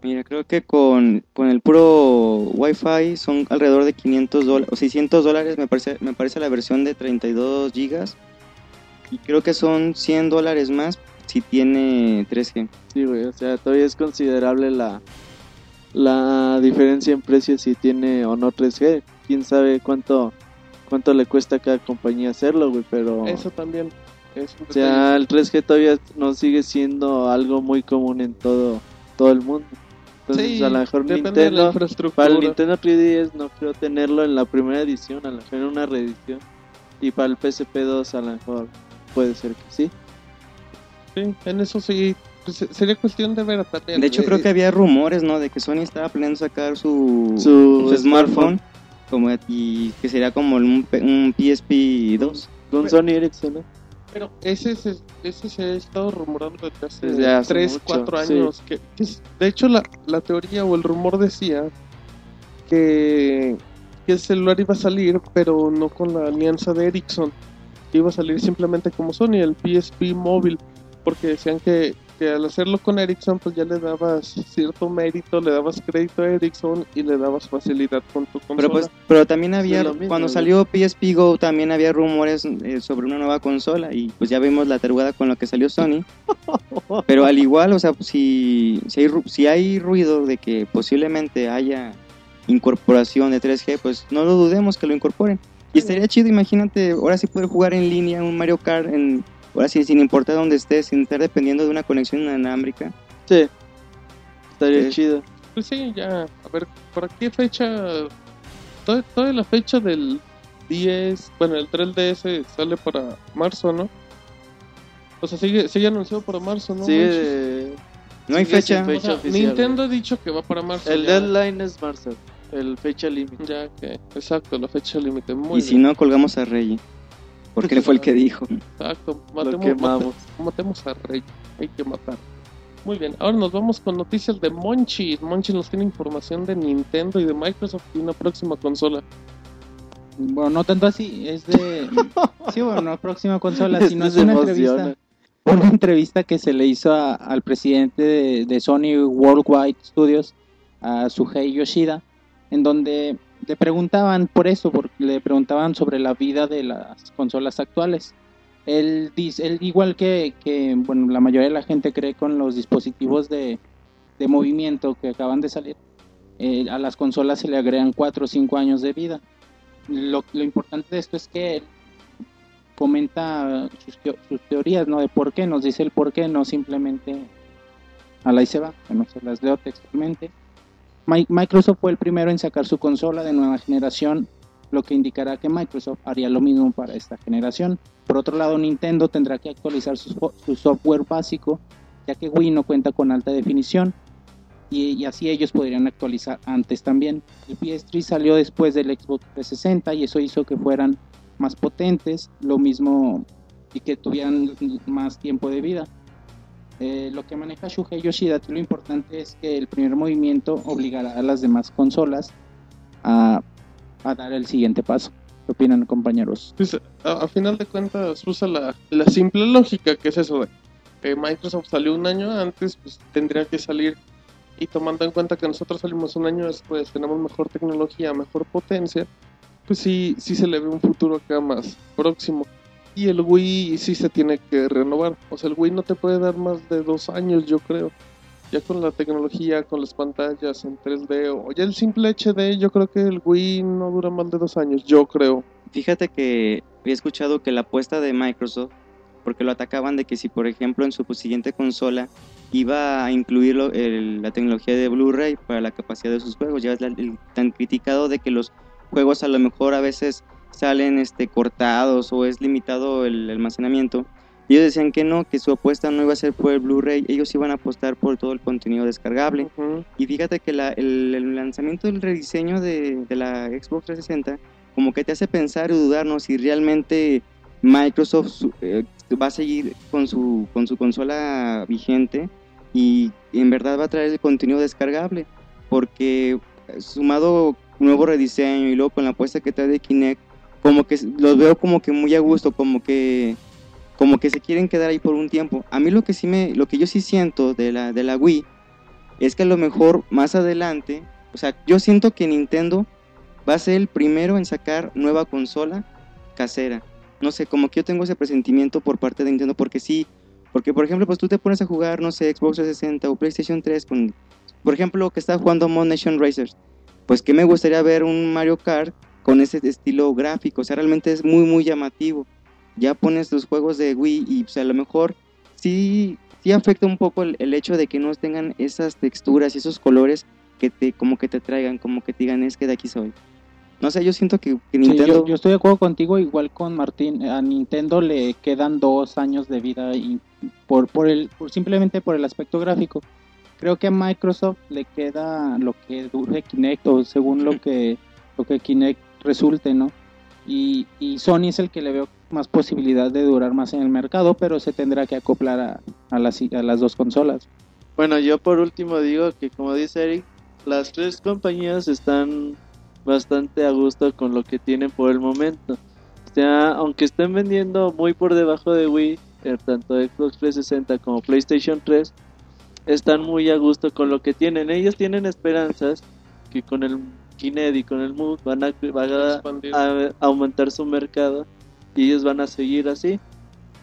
Mira, creo que con, con el puro Wi-Fi son alrededor de 500 dólares o 600 dólares, me parece, me parece la versión de 32 gigas. Y creo que son 100 dólares más si tiene 3G. Sí, güey, o sea, todavía es considerable la, la diferencia en precio si tiene o no 3G. Quién sabe cuánto cuánto le cuesta a cada compañía hacerlo, güey, pero Eso también es o sea, el 3G todavía no sigue siendo algo muy común en todo todo el mundo. Entonces, Sí, a lo mejor depende de la Nintendo infraestructura. para el Nintendo 3DS no creo tenerlo en la primera edición, a lo mejor en una reedición. Y para el PSP2 a lo mejor puede ser que sí. Sí, en eso sí. pues, se- sería cuestión de ver también. De hecho, Eh, creo que había rumores, ¿no? De que Sony estaba planeando sacar su, Su su smartphone como, y que sería como un, un PSP 2. Con Sony Ericsson, ¿no? Pero ese, se- ese se ha estado rumorando desde hace, Desde hace 3, mucho, 4 sí. años. Que, que de hecho, la, la teoría o el rumor decía que, que el celular iba a salir, pero no con la alianza de Ericsson. Que iba a salir simplemente como Sony, el PSP móvil. Porque decían que que al hacerlo con Ericsson, pues ya le dabas cierto mérito, le dabas crédito a Ericsson y le dabas facilidad con tu consola. Pero pues, pero también había, mismo, cuando salió PSP Go también había rumores eh, sobre una nueva consola y pues ya vimos la tarugada con lo que salió Sony. Pero al igual, o sea, si, si, hay, ru- si hay ruido de que posiblemente haya incorporación de 3G, pues no lo dudemos que lo incorporen. Y estaría chido, imagínate, ahora sí poder jugar en línea un Mario Kart, en, ahora sí, sin importar dónde estés, sin estar dependiendo de una conexión inalámbrica. Sí. Estaría Sí. chido. Pues sí, ya, a ver, ¿para qué fecha? Toda, toda la fecha del 10, bueno, el 3DS sale para marzo, ¿no? O sea, sigue, sigue anunciado para marzo, ¿no? manches? Sigue. No hay fecha. O fecha sea, oficial, Nintendo ha dicho que va para marzo. El ya. deadline es marzo. El fecha límite. Ya que, exacto, la fecha límite. Muy y si bien. no, colgamos a Rey. Porque él fue el que dijo. Exacto, matemos, mate- matemos a Rey. Hay que matar. Muy bien, ahora nos vamos con noticias de Monchi. Monchi nos tiene información de Nintendo y de Microsoft y una próxima consola. Bueno, no tanto así, es de... Sí, bueno, no próxima consola, Este sino es una emociona. entrevista, una entrevista que se le hizo a- al presidente de, de Sony Worldwide Studios, a Suhei Yoshida, en donde le preguntaban por eso, porque le preguntaban sobre la vida de las consolas actuales. Él dice, él igual que, que, bueno, la mayoría de la gente cree con los dispositivos de, de movimiento que acaban de salir, eh, a las consolas se le agregan 4 o 5 años de vida. Lo, lo importante de esto es que él comenta sus, teo- sus teorías, ¿no? De por qué, nos dice el por qué, no simplemente a la y se va, no se las leo textualmente. Mi- Microsoft fue el primero en sacar su consola de nueva generación, lo que indicará que Microsoft haría lo mismo para esta generación. Por otro lado, Nintendo tendrá que actualizar su software básico, ya que Wii no cuenta con alta definición, y, y así ellos podrían actualizar antes también. El PS3 salió después del Xbox 360 y eso hizo que fueran más potentes, lo mismo y que tuvieran más tiempo de vida. Eh, lo que maneja Shuhei Yoshida, lo importante es que el primer movimiento obligará a las demás consolas a, a dar el siguiente paso. ¿Qué opinan, compañeros? Pues a, final de cuentas usa la, la simple lógica que es eso de que Microsoft salió un año antes, pues tendría que salir y tomando en cuenta que nosotros salimos un año después, tenemos mejor tecnología, mejor potencia, pues sí, sí se le ve un futuro acá más próximo. Y el Wii sí se tiene que renovar. O sea, el Wii no te puede dar más de dos años, yo creo. Ya con la tecnología, con las pantallas en 3D o ya el simple HD, yo creo que el Wii no dura más de dos años, yo creo. Fíjate que había escuchado que la apuesta de Microsoft, porque lo atacaban de que si por ejemplo en su siguiente consola iba a incluir la tecnología de Blu-ray para la capacidad de sus juegos, ya es la- el tan criticado de que los juegos a lo mejor a veces salen este cortados o es limitado el almacenamiento. Ellos decían que no, que su apuesta no iba a ser por el Blu-ray, ellos iban a apostar por todo el contenido descargable. Ujú. Y fíjate que la- el, el lanzamiento del rediseño de, de la Xbox 360 como que te hace pensar y dudar ¿no? si realmente Microsoft su- eh, va a seguir con su, con su consola vigente y en verdad va a traer el contenido descargable. Porque eh, sumado nuevo rediseño y luego con la apuesta que trae de Kinect, como que los veo como que muy a gusto, como que como que se quieren quedar ahí por un tiempo. A mí lo que sí me, lo que yo sí siento de la, de la Wii es que a lo mejor más adelante, o sea, yo siento que Nintendo va a ser el primero en sacar nueva consola casera. No sé, como que yo tengo ese presentimiento por parte de Nintendo, porque sí, porque por ejemplo, pues tú te pones a jugar, no sé, Xbox 360 o PlayStation 3 con, por ejemplo, que está jugando Mod Nation Racers, pues que me gustaría ver un Mario Kart con ese estilo gráfico, o sea, realmente es muy, muy llamativo. Ya pones los juegos de Wii y pues, a lo mejor sí, sí afecta un poco el, el hecho de que no tengan esas texturas y esos colores que te como que te traigan, como que te digan es que de aquí soy. No sé, yo siento que, que Sí, Nintendo yo, yo estoy de acuerdo contigo, igual con Martín. A Nintendo le quedan dos años de vida y por, por el, por simplemente por el aspecto gráfico. Creo que a Microsoft le queda lo que dure Kinect o según lo que lo que Kinect resulte, ¿no? Y, Sony es el que le veo más posibilidad de durar más en el mercado, pero se tendrá que acoplar a, a las dos consolas. Bueno, yo por último digo que como dice Eric, las tres compañías están bastante a gusto con lo que tienen por el momento. O sea, aunque estén vendiendo muy por debajo de Wii, eh, tanto Xbox 360 como PlayStation 3, están muy a gusto con lo que tienen. Ellos tienen esperanzas que con el Kinect y con el Move van a, van a- aumentar su mercado y ellos van a seguir así.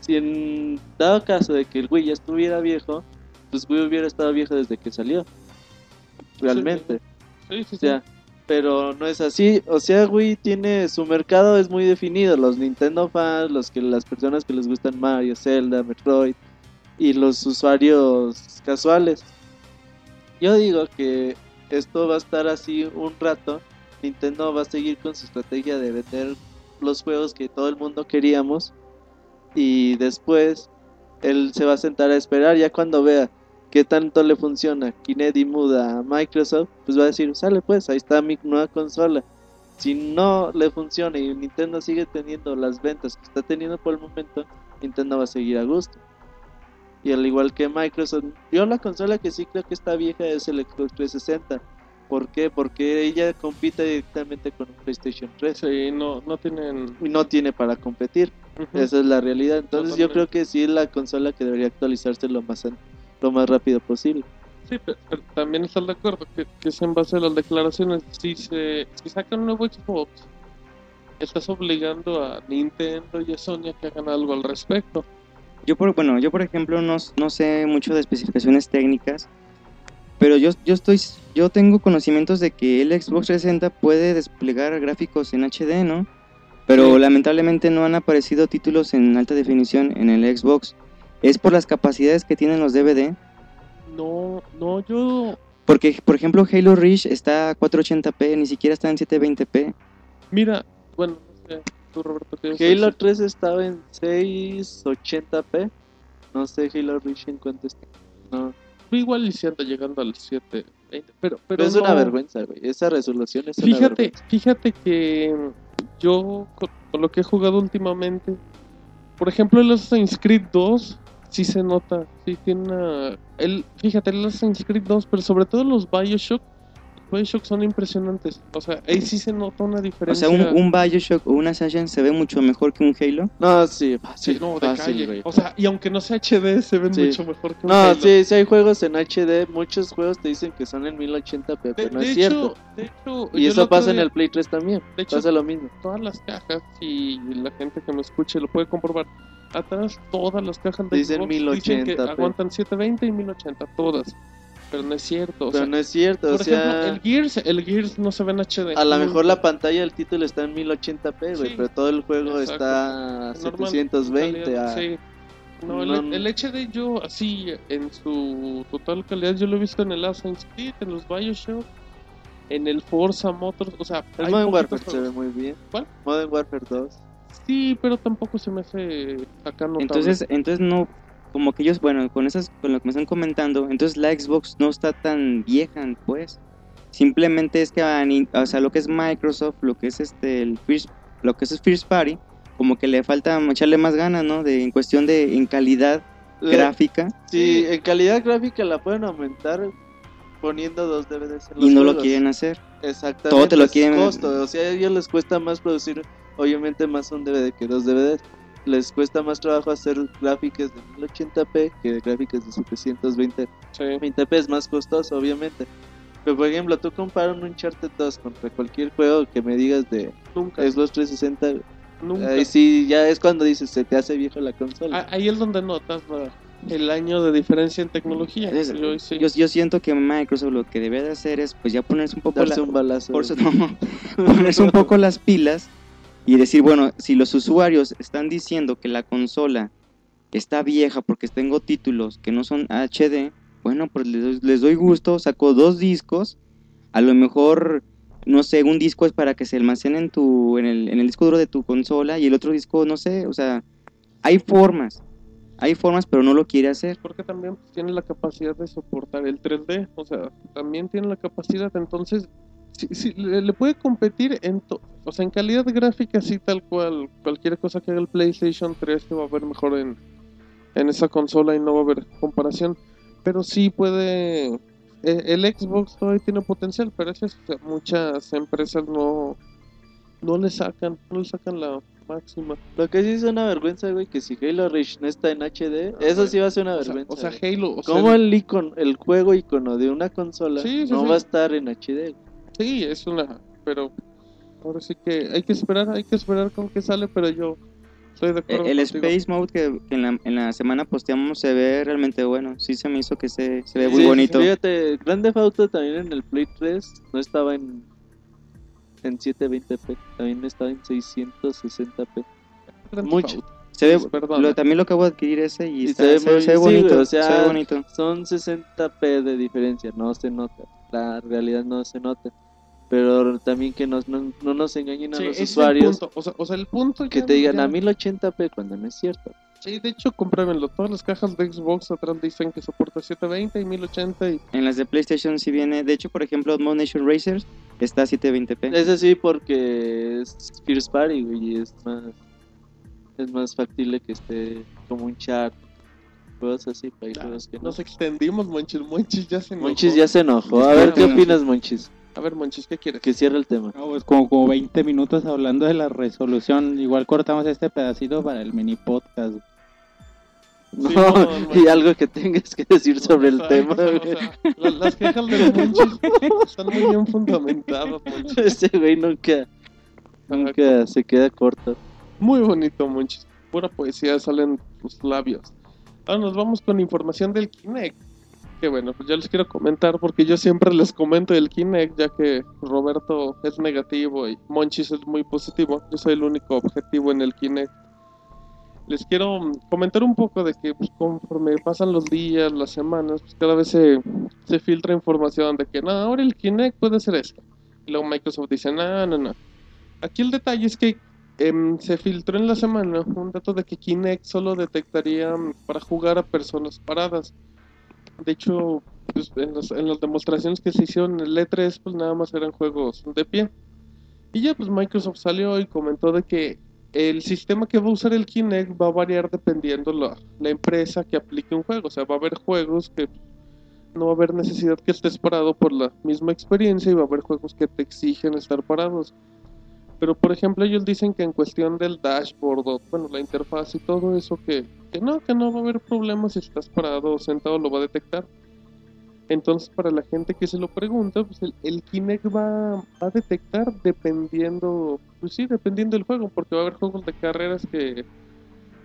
Si en dado caso de que el Wii ya estuviera viejo, pues Wii hubiera estado viejo desde que salió. Realmente. Sí, sí, O sí. sea, pero no es así. O sea, Wii tiene su mercado es muy definido. Los Nintendo fans, los que las personas que les gustan Mario, Zelda, Metroid y los usuarios casuales. Yo digo que esto va a estar así un rato. Nintendo va a seguir con su estrategia de vender los juegos que todo el mundo queríamos y después él se va a sentar a esperar ya cuando vea qué tanto le funciona Kinect Muda a Microsoft, pues va a decir, sale pues, ahí está mi nueva consola. Si no le funciona y Nintendo sigue teniendo las ventas que está teniendo por el momento, Nintendo va a seguir a gusto. Y al igual que Microsoft, yo la consola que sí creo que está vieja es el Xbox 360. ¿Por qué? Porque ella compite directamente con un PlayStation 3 Sí, no, no tienen... y no tiene para competir. Esa es la realidad. Entonces yo creo que sí es la consola que debería actualizarse lo más lo más rápido posible. Sí, pero, pero también estás de acuerdo que, que es en base a las declaraciones. Si se si sacan un nuevo Xbox, estás obligando a Nintendo y a Sony a que hagan algo al respecto. Yo por, bueno, yo por ejemplo no, no sé mucho de especificaciones técnicas, pero yo, yo estoy yo tengo conocimientos de que el Xbox 360 puede desplegar gráficos en HD, ¿no? Pero Sí. lamentablemente no han aparecido títulos en alta definición en el Xbox. Es por las capacidades que tienen los DVD, No, no, yo... porque por ejemplo Halo Reach está a 480p, ni siquiera está en 720p. Mira, bueno, no sé, tú Roberto, ¿qué a Halo decir? 3 estaba en 680p. No sé Halo Reach en cuánto está. No, Igual y si anda llegando al 720, pero, pero pero es no. una vergüenza, güey. Esa resolución es una Fíjate, vergüenza. fíjate que yo con, con lo que he jugado últimamente, por ejemplo el Assassin's Creed 2 sí se nota, sí tiene una, el, fíjate el Assassin's Creed 2, pero sobre todo los BioShock, BioShock son impresionantes, o sea, ahí sí se nota una O diferencia. sea, un, un Bioshock o un Assassin se ve mucho mejor que un Halo. No, sí, Sí, fácil, no, de fácil, calle. güey. O sea, y aunque no sea HD, se ven Sí. mucho mejor que un No, Halo. sí, sí hay juegos en HD, muchos juegos te dicen que son en 1080p, De, pero no de es hecho, cierto. de hecho, Y eso pasa en día- el Play 3 también, De hecho, pasa lo mismo. todas las cajas y la gente que me escuche lo puede comprobar. Atrás todas las cajas de Dicen Xbox 1080p. que aguantan 720 y 1080 todas. Pero no es cierto, o Pero sea, no es cierto, por o sea, ejemplo, el Gears, el Gears no se ve en HD. a lo mejor la pantalla del título está en 1080p, güey, Sí, pero todo el juego exacto. está a Normal, 720. calidad, a- sí. No, no- el, el HD yo así en su total calidad yo lo he visto en el Assassin's Creed, en los BioShock, en el Forza Motors, o sea, El Modern Warfare se ve muy bien. ¿Cuál? Modern Warfare 2. Sí, pero tampoco se me hace acá notable. Entonces, entonces no, como que ellos, bueno, con esas, con lo que me están comentando, entonces la Xbox no está tan vieja, pues. Simplemente es que, o sea, lo que es Microsoft, lo que es este, el First, lo que es el First Party, como que le falta echarle más ganas, ¿no? De, en cuestión de, en calidad Eh, gráfica, Sí, en calidad gráfica la pueden aumentar poniendo dos DVDs en los y no lo quieren hacer. Exactamente. todo te lo quieren- costo. O sea, a ellos les cuesta más producir, obviamente, más un DVD que dos DVDs. Les cuesta más trabajo hacer gráficas de 1080p que gráficas de 720 Sí. 20p es más costoso, obviamente. Pero por ejemplo, tú comparas un Uncharted 2 contra cualquier juego que me digas de Nunca, Xbox 360, nunca. ahí sí ya es cuando dices se te hace viejo la consola. Ah, Ahí es donde notas la- el año de diferencia en tecnología. Yo, sí. yo, yo siento que Microsoft lo que debe de hacer es, pues ya ponerse un poco Darse la- un balazo. por su- no, ponerse un poco las pilas y decir, bueno, si los usuarios están diciendo que la consola está vieja porque tengo títulos que no son HD, bueno, pues les, doy- les doy gusto, saco dos discos, a lo mejor, no sé, un disco es para que se almacene en, tu, en, el, en el disco duro de tu consola y el otro disco, no sé, o sea, hay formas, hay formas, pero no lo quiere hacer. porque también pues, tiene la capacidad de soportar el 3D, o sea, también tiene la capacidad, entonces, sí, sí, le, le puede competir en, to- o sea, en calidad gráfica, sí, tal cual, cualquier cosa que haga el PlayStation 3 se va a ver mejor en, en esa consola y no va a haber comparación, pero sí puede, eh, el Xbox todavía tiene potencial, pero es muchas empresas no, no le sacan, no le sacan la, máxima. Lo que sí es una vergüenza, güey, que si Halo Reach no está en HD, eso sí va a ser una O sea, vergüenza. o sea. Halo. o sea, ¿Cómo el icono, el juego icono de una consola Sí, sí, no sí. va a estar en HD? güey? Sí, es una. Pero ahora sí que hay que esperar, hay que esperar con qué sale, pero yo estoy de acuerdo. El. Space Mode que, que en, la, en la semana posteamos se ve realmente bueno. Sí se me hizo que se, se ve muy Sí, bonito. Fíjate, Grand Theft Auto también en el Play 3 no estaba en, en 720p, también estaba en 660p. Grand mucho. Se ve, Pues, lo- también lo acabo de adquirir ese y, Y está- se ve se, muy- se ve sí, bonito. o sea, se ve bonito. Son 60p de diferencia, no se nota. La realidad no se nota. Pero también que nos, no, no nos engañen a Sí, los ese es el usuarios punto. O sea, o sea, el punto que te digan ya- a 1080p cuando no es cierto. Sí, de hecho, compruébenlo. Todas las cajas de Xbox atrás dicen que soporta 720 y 1080 y En las de PlayStation sí viene. De hecho, por ejemplo, Mod Nation Racers está a 720p. Ese sí porque es First Party, güey, y es más, es más factible que esté como un chat. Así, juegos que no. nos extendimos, Monchis. Monchis ya se enojó. Monchis ya se enojó. A ver, ¿qué opinas, Monchis? A ver, Monchis, ¿qué quieres? Que cierre el tema. No, pues como, como 20 minutos hablando de la resolución. Igual cortamos este pedacito para el mini podcast. No, Sí, no, no, y algo que tengas que decir sobre el tema, o sea, güey. o sea, la- las quejas de los Monchis están muy bien fundamentadas, Monchis. Ese güey nunca, nunca se queda corto. Muy bonito, Monchis. Pura poesía salen tus labios. Ahora nos vamos con información del Kinect. Que bueno, pues ya les quiero comentar porque yo siempre les comento del Kinect, ya que Roberto es negativo y Monchis es muy positivo. Yo soy el único objetivo en el Kinect. Les quiero comentar un poco de que pues, conforme pasan los días, las semanas, pues cada vez se, se filtra información de que no, ahora el Kinect puede ser esto. Y luego Microsoft dice, no, no, no. Aquí el detalle es que em, se filtró en la semana un dato de que Kinect solo detectaría mm, para jugar a personas paradas. De hecho, pues, en, las, en las demostraciones que se hicieron en el E3, pues nada más eran juegos de pie. Y ya pues Microsoft salió y comentó de que el sistema que va a usar el Kinect va a variar dependiendo la, la empresa que aplique un juego. O sea, va a haber juegos que no va a haber necesidad que estés parado por la misma experiencia y va a haber juegos que te exigen estar parados. Pero por ejemplo ellos dicen que en cuestión del dashboard, o, bueno, la interfaz y todo eso, que, que no, que no va a haber problemas si estás parado o sentado, lo va a detectar. Entonces para la gente que se lo pregunta, pues el, el Kinect va, a detectar dependiendo, pues sí, dependiendo del juego, porque va a haber juegos de carreras que,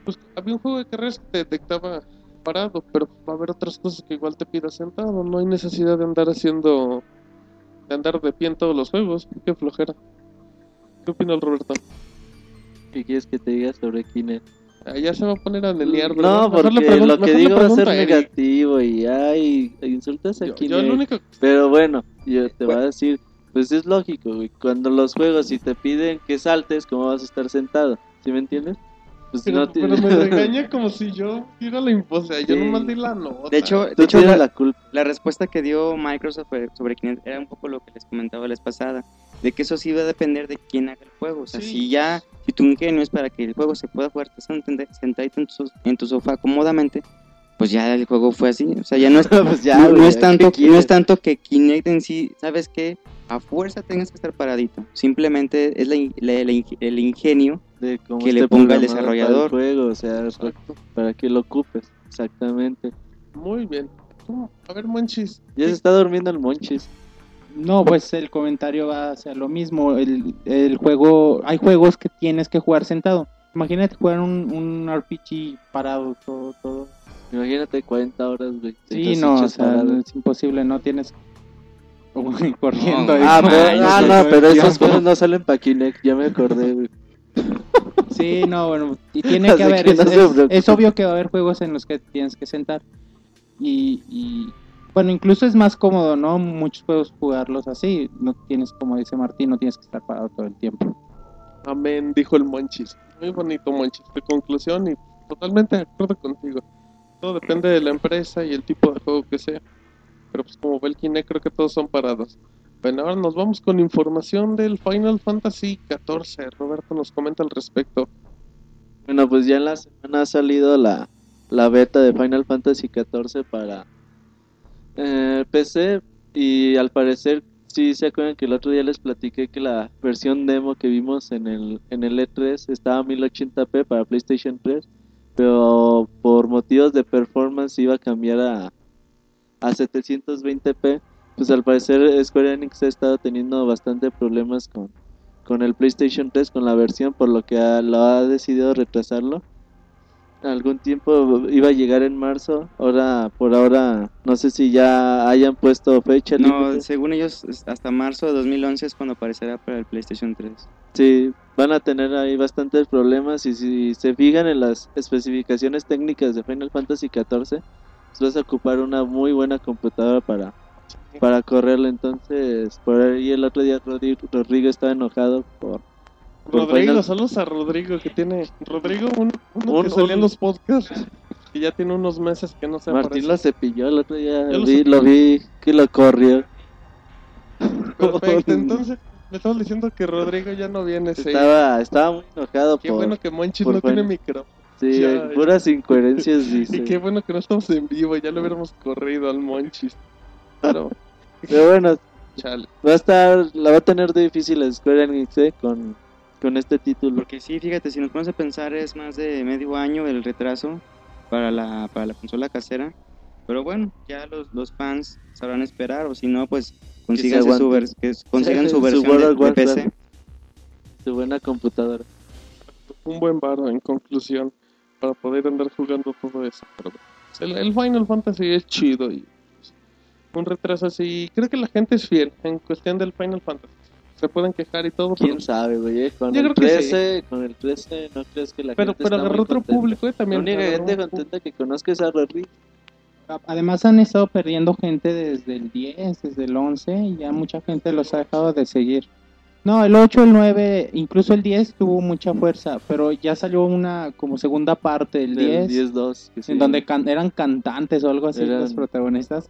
pues había un juego de carreras que te detectaba parado, pero va a haber otras cosas que igual te pida sentado, no hay necesidad de andar haciendo, de andar de pie en todos los juegos, qué flojera. ¿Qué opina el Roberto? ¿Qué quieres que te diga sobre Kinect? Ah, ya se va a poner a nenear, No, porque lo que digo va a ser Eric. negativo y ay, insultas a Yo, yo el único Pero bueno, yo te voy a Bueno. decir, pues es lógico, güey. Cuando los juegos, si te piden que saltes, ¿cómo vas a estar sentado? ¿Sí me entiendes? Pues pero, no pero me regaña como si yo diera la imposición. Yo Sí. nomás di la nota. De hecho, de hecho la, la culpa. la respuesta que dio Microsoft sobre- sobre Kinect era un poco lo que les comentaba la vez pasada, de que eso sí va a depender de quién haga el juego. O sea, Sí. si ya, si tu ingenio es para que el juego se pueda jugar sentadito en tu, en tu sofá cómodamente, pues ya el juego fue así. O sea, ya no es, pues ya, no, es ¿qué tanto, no es tanto que Kinect en sí, ¿sabes qué? A fuerza tengas que estar paradito. Simplemente es la el ingenio de cómo que le ponga el programado para desarrollador. juego, o sea, para, Exacto. para que lo ocupes. Exactamente. Muy bien. A ver, Monchis. Ya se está durmiendo el Monchis. No, pues el comentario va hacia lo mismo. El, el juego, hay juegos que tienes que jugar sentado. Imagínate jugar un, un RPG parado todo, todo. Imagínate 40 horas, güey. Sí, no, o sea, es imposible, no tienes Uy, corriendo. No, ahí. Ah, pero, ah, no, pero esos juegos no salen para Kinect, ya me acordé, güey. Sí, no, bueno, y tiene Así que haber, que no es obvio que va a haber juegos en los que tienes que sentar. Y, y, bueno, incluso es más cómodo, ¿no? Muchos juegos jugarlos así, no tienes, como dice Martín, no tienes que estar parado todo el tiempo. Amén, dijo el Monchis. Muy bonito, Monchis. De conclusión y totalmente de acuerdo contigo. Todo depende de la empresa y el tipo de juego que sea. Pero pues como ve el Kinect, creo que todos son parados. Bueno, ahora nos vamos con información del Final Fantasy XIV. Roberto nos comenta al respecto. Bueno, pues ya en la semana ha salido la, la beta de Final Fantasy XIV para eh, PC y al parecer sí se acuerdan que el otro día les platiqué que la versión demo que vimos en el, en el E3 estaba a 1080p para PlayStation 3, pero por motivos de performance iba a cambiar a, a 720p. Pues al parecer Square Enix ha estado teniendo bastante problemas con, con el PlayStation 3, con la versión, por lo que ha- lo ha decidido retrasarlo. Algún tiempo iba a llegar en marzo, ahora por ahora no sé si ya hayan puesto fecha. No, límite. según ellos, hasta marzo de 2011 es cuando aparecerá para el PlayStation 3. Sí, van a tener ahí bastantes problemas y si se fijan en las especificaciones técnicas de Final Fantasy XIV, pues vas a ocupar una muy buena computadora para, para correrlo. Entonces, por ahí el otro día Rodri- Rodrigo estaba enojado por... por Rodrigo, saludos a Rodrigo que tiene. Rodrigo, uno, uno Un- que salía un- en los podcasts y ya tiene unos meses que no se Martín aparece. lo cepilló el otro día, lo vi- lo vi que lo corrió. Perfecto, entonces me estabas diciendo que Rodrigo ya no viene. Estaba, estaba muy enojado Qué por... bueno que Monchis por no tiene micrófono. Sí, Ya, puras incoherencias dice. Y qué bueno que no estamos en vivo, ya lo hubiéramos corrido al Monchis. Pero, Pero bueno, chale. va a estar, la va a tener difícil Square Enix eh, con, con este título. Porque sí, fíjate, si nos ponemos a pensar es más de medio año el retraso para la, para la consola casera. Pero bueno, ya los, los fans sabrán esperar o si no, pues consíganse su, vers- que consigan Sí, su su versión World de. PC. Su buena computadora. Un buen varo en conclusión para poder andar jugando todo eso. Pero bueno, el, el Final Fantasy es chido y pues, un retraso así. Creo que la gente es fiel en cuestión del Final Fantasy. Se pueden quejar y todo, pero, ¿Quién sabe, güey? eh? Con Yo el creo que 13, con el 13, ¿no crees que la pero, gente pero está muy agarró otro contenta? público eh, La también. única gente contenta que conozco es a Rodrigo. Además han estado perdiendo gente desde el 10, desde el 11 y ya mucha gente los ha dejado de seguir. No, el 8, el 9, incluso el 10 tuvo mucha fuerza, pero ya salió una como segunda parte del 10, 10-2. que sí. en donde can- eran cantantes o algo así Eran- los protagonistas.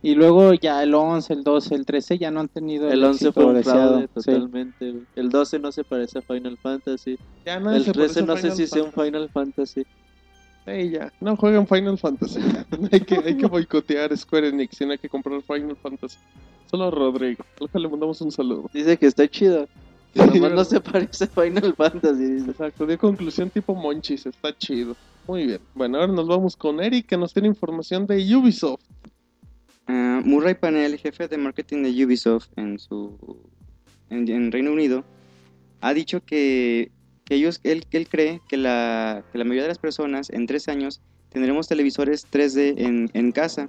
Y luego ya el 11, el 12, el 13 ya no han tenido El 11 éxito fue un fraude Sí. totalmente. güey. El 12 no se parece a Final Fantasy. Ya nadie El se 13 parece a no sé Final si sea un Fantasy. Final Fantasy. Ey, ya, no jueguen Final Fantasy. hay, que, hay que boicotear Square Enix y no hay que comprar Final Fantasy. Solo a Rodrigo. Le mandamos un saludo. Dice que está chido. Que Sí, no se parece a Final Fantasy. dice. Exacto, dio conclusión tipo Monchis, está chido. Muy bien. Bueno, ahora nos vamos con Eric que nos tiene información de Ubisoft. Ah, Murray Panel, jefe de marketing de Ubisoft en su en, en Reino Unido, ha dicho que, que ellos él, que él cree que la, que la mayoría de las personas en tres años tendremos televisores 3D en, en casa.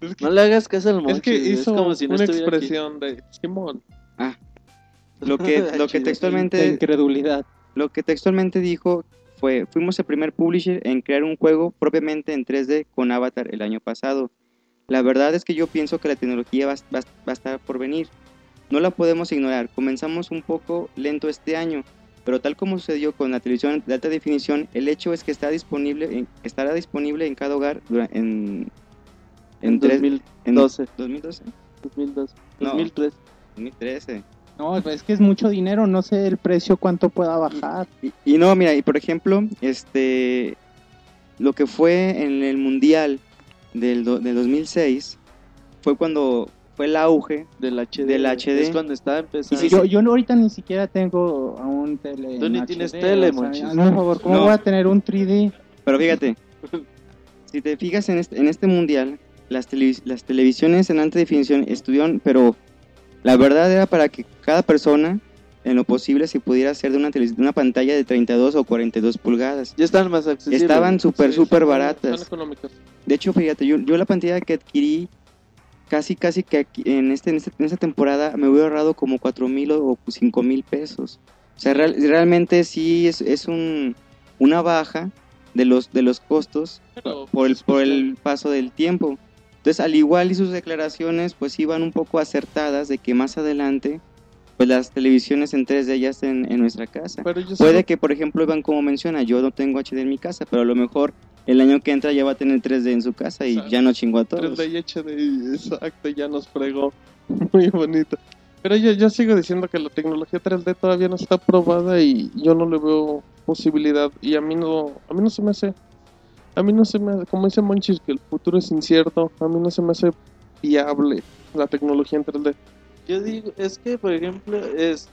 Es que, No le hagas caso al es monchis, que hizo como si no una aquí. expresión de Simón. Lo que, lo que Chido. De textualmente incredulidad. Lo que textualmente dijo fue, fuimos el primer publisher en crear un juego propiamente en 3D con Avatar el año pasado. La verdad es que yo pienso que la tecnología va, va- va a estar por venir. No la podemos ignorar. Comenzamos un poco lento este año, pero tal como sucedió con la televisión de alta definición, el hecho es que está disponible en- estará disponible en cada hogar en, en, En tres- en 2012. 2012, 2012. No. 2003. 2013. No, es que es mucho dinero, no sé el precio cuánto pueda bajar. Y, y no, mira, y por ejemplo, este, lo que fue en el Mundial del, do- del 2006 fue cuando fue el auge. Del HD. Del HD. Es cuando estaba empezando. sí, yo, yo no- ahorita ni siquiera tengo a un tele. Tú ni HD, tienes o tele, sea, Monchis. hazme un favor, ¿cómo No. voy a tener un 3D? Pero fíjate, si te fijas en este, en este Mundial, las, televis- las televisiones en alta definición estuvieron, pero la verdad era para que cada persona, en lo posible, se pudiera hacer de una, de una pantalla de 32 o 42 pulgadas. Ya están más accesibles. Estaban súper, súper baratas. económicas. De hecho, fíjate, yo, yo la pantalla que adquirí casi, casi que aquí- en, este, en, este- en esta temporada me hubiera ahorrado como 4 mil o 5 mil pesos. O sea, real- realmente sí es, es un, una baja de los, de los costos Pero, por el, pues, por el paso del tiempo. Entonces, al igual y sus declaraciones, pues iban un poco acertadas de que más adelante, pues las televisiones en 3D ya estén en nuestra casa. pero yo Puede solo- que, por ejemplo, Iván, como menciona, yo no tengo HD en mi casa, pero a lo mejor el año que entra ya va a tener 3D en su casa y Exacto. ya no chingó a todos. 3D y HD, exacto, ya nos fregó. Muy bonito. Pero yo, yo sigo diciendo que la tecnología 3D todavía no está probada y yo no le veo posibilidad. Y a mí no, a mí no se me hace, a mí no se me hace, como dice Monchis, que el futuro es incierto. A mí no se me hace viable la tecnología en 3D. Yo digo, es que, por ejemplo, es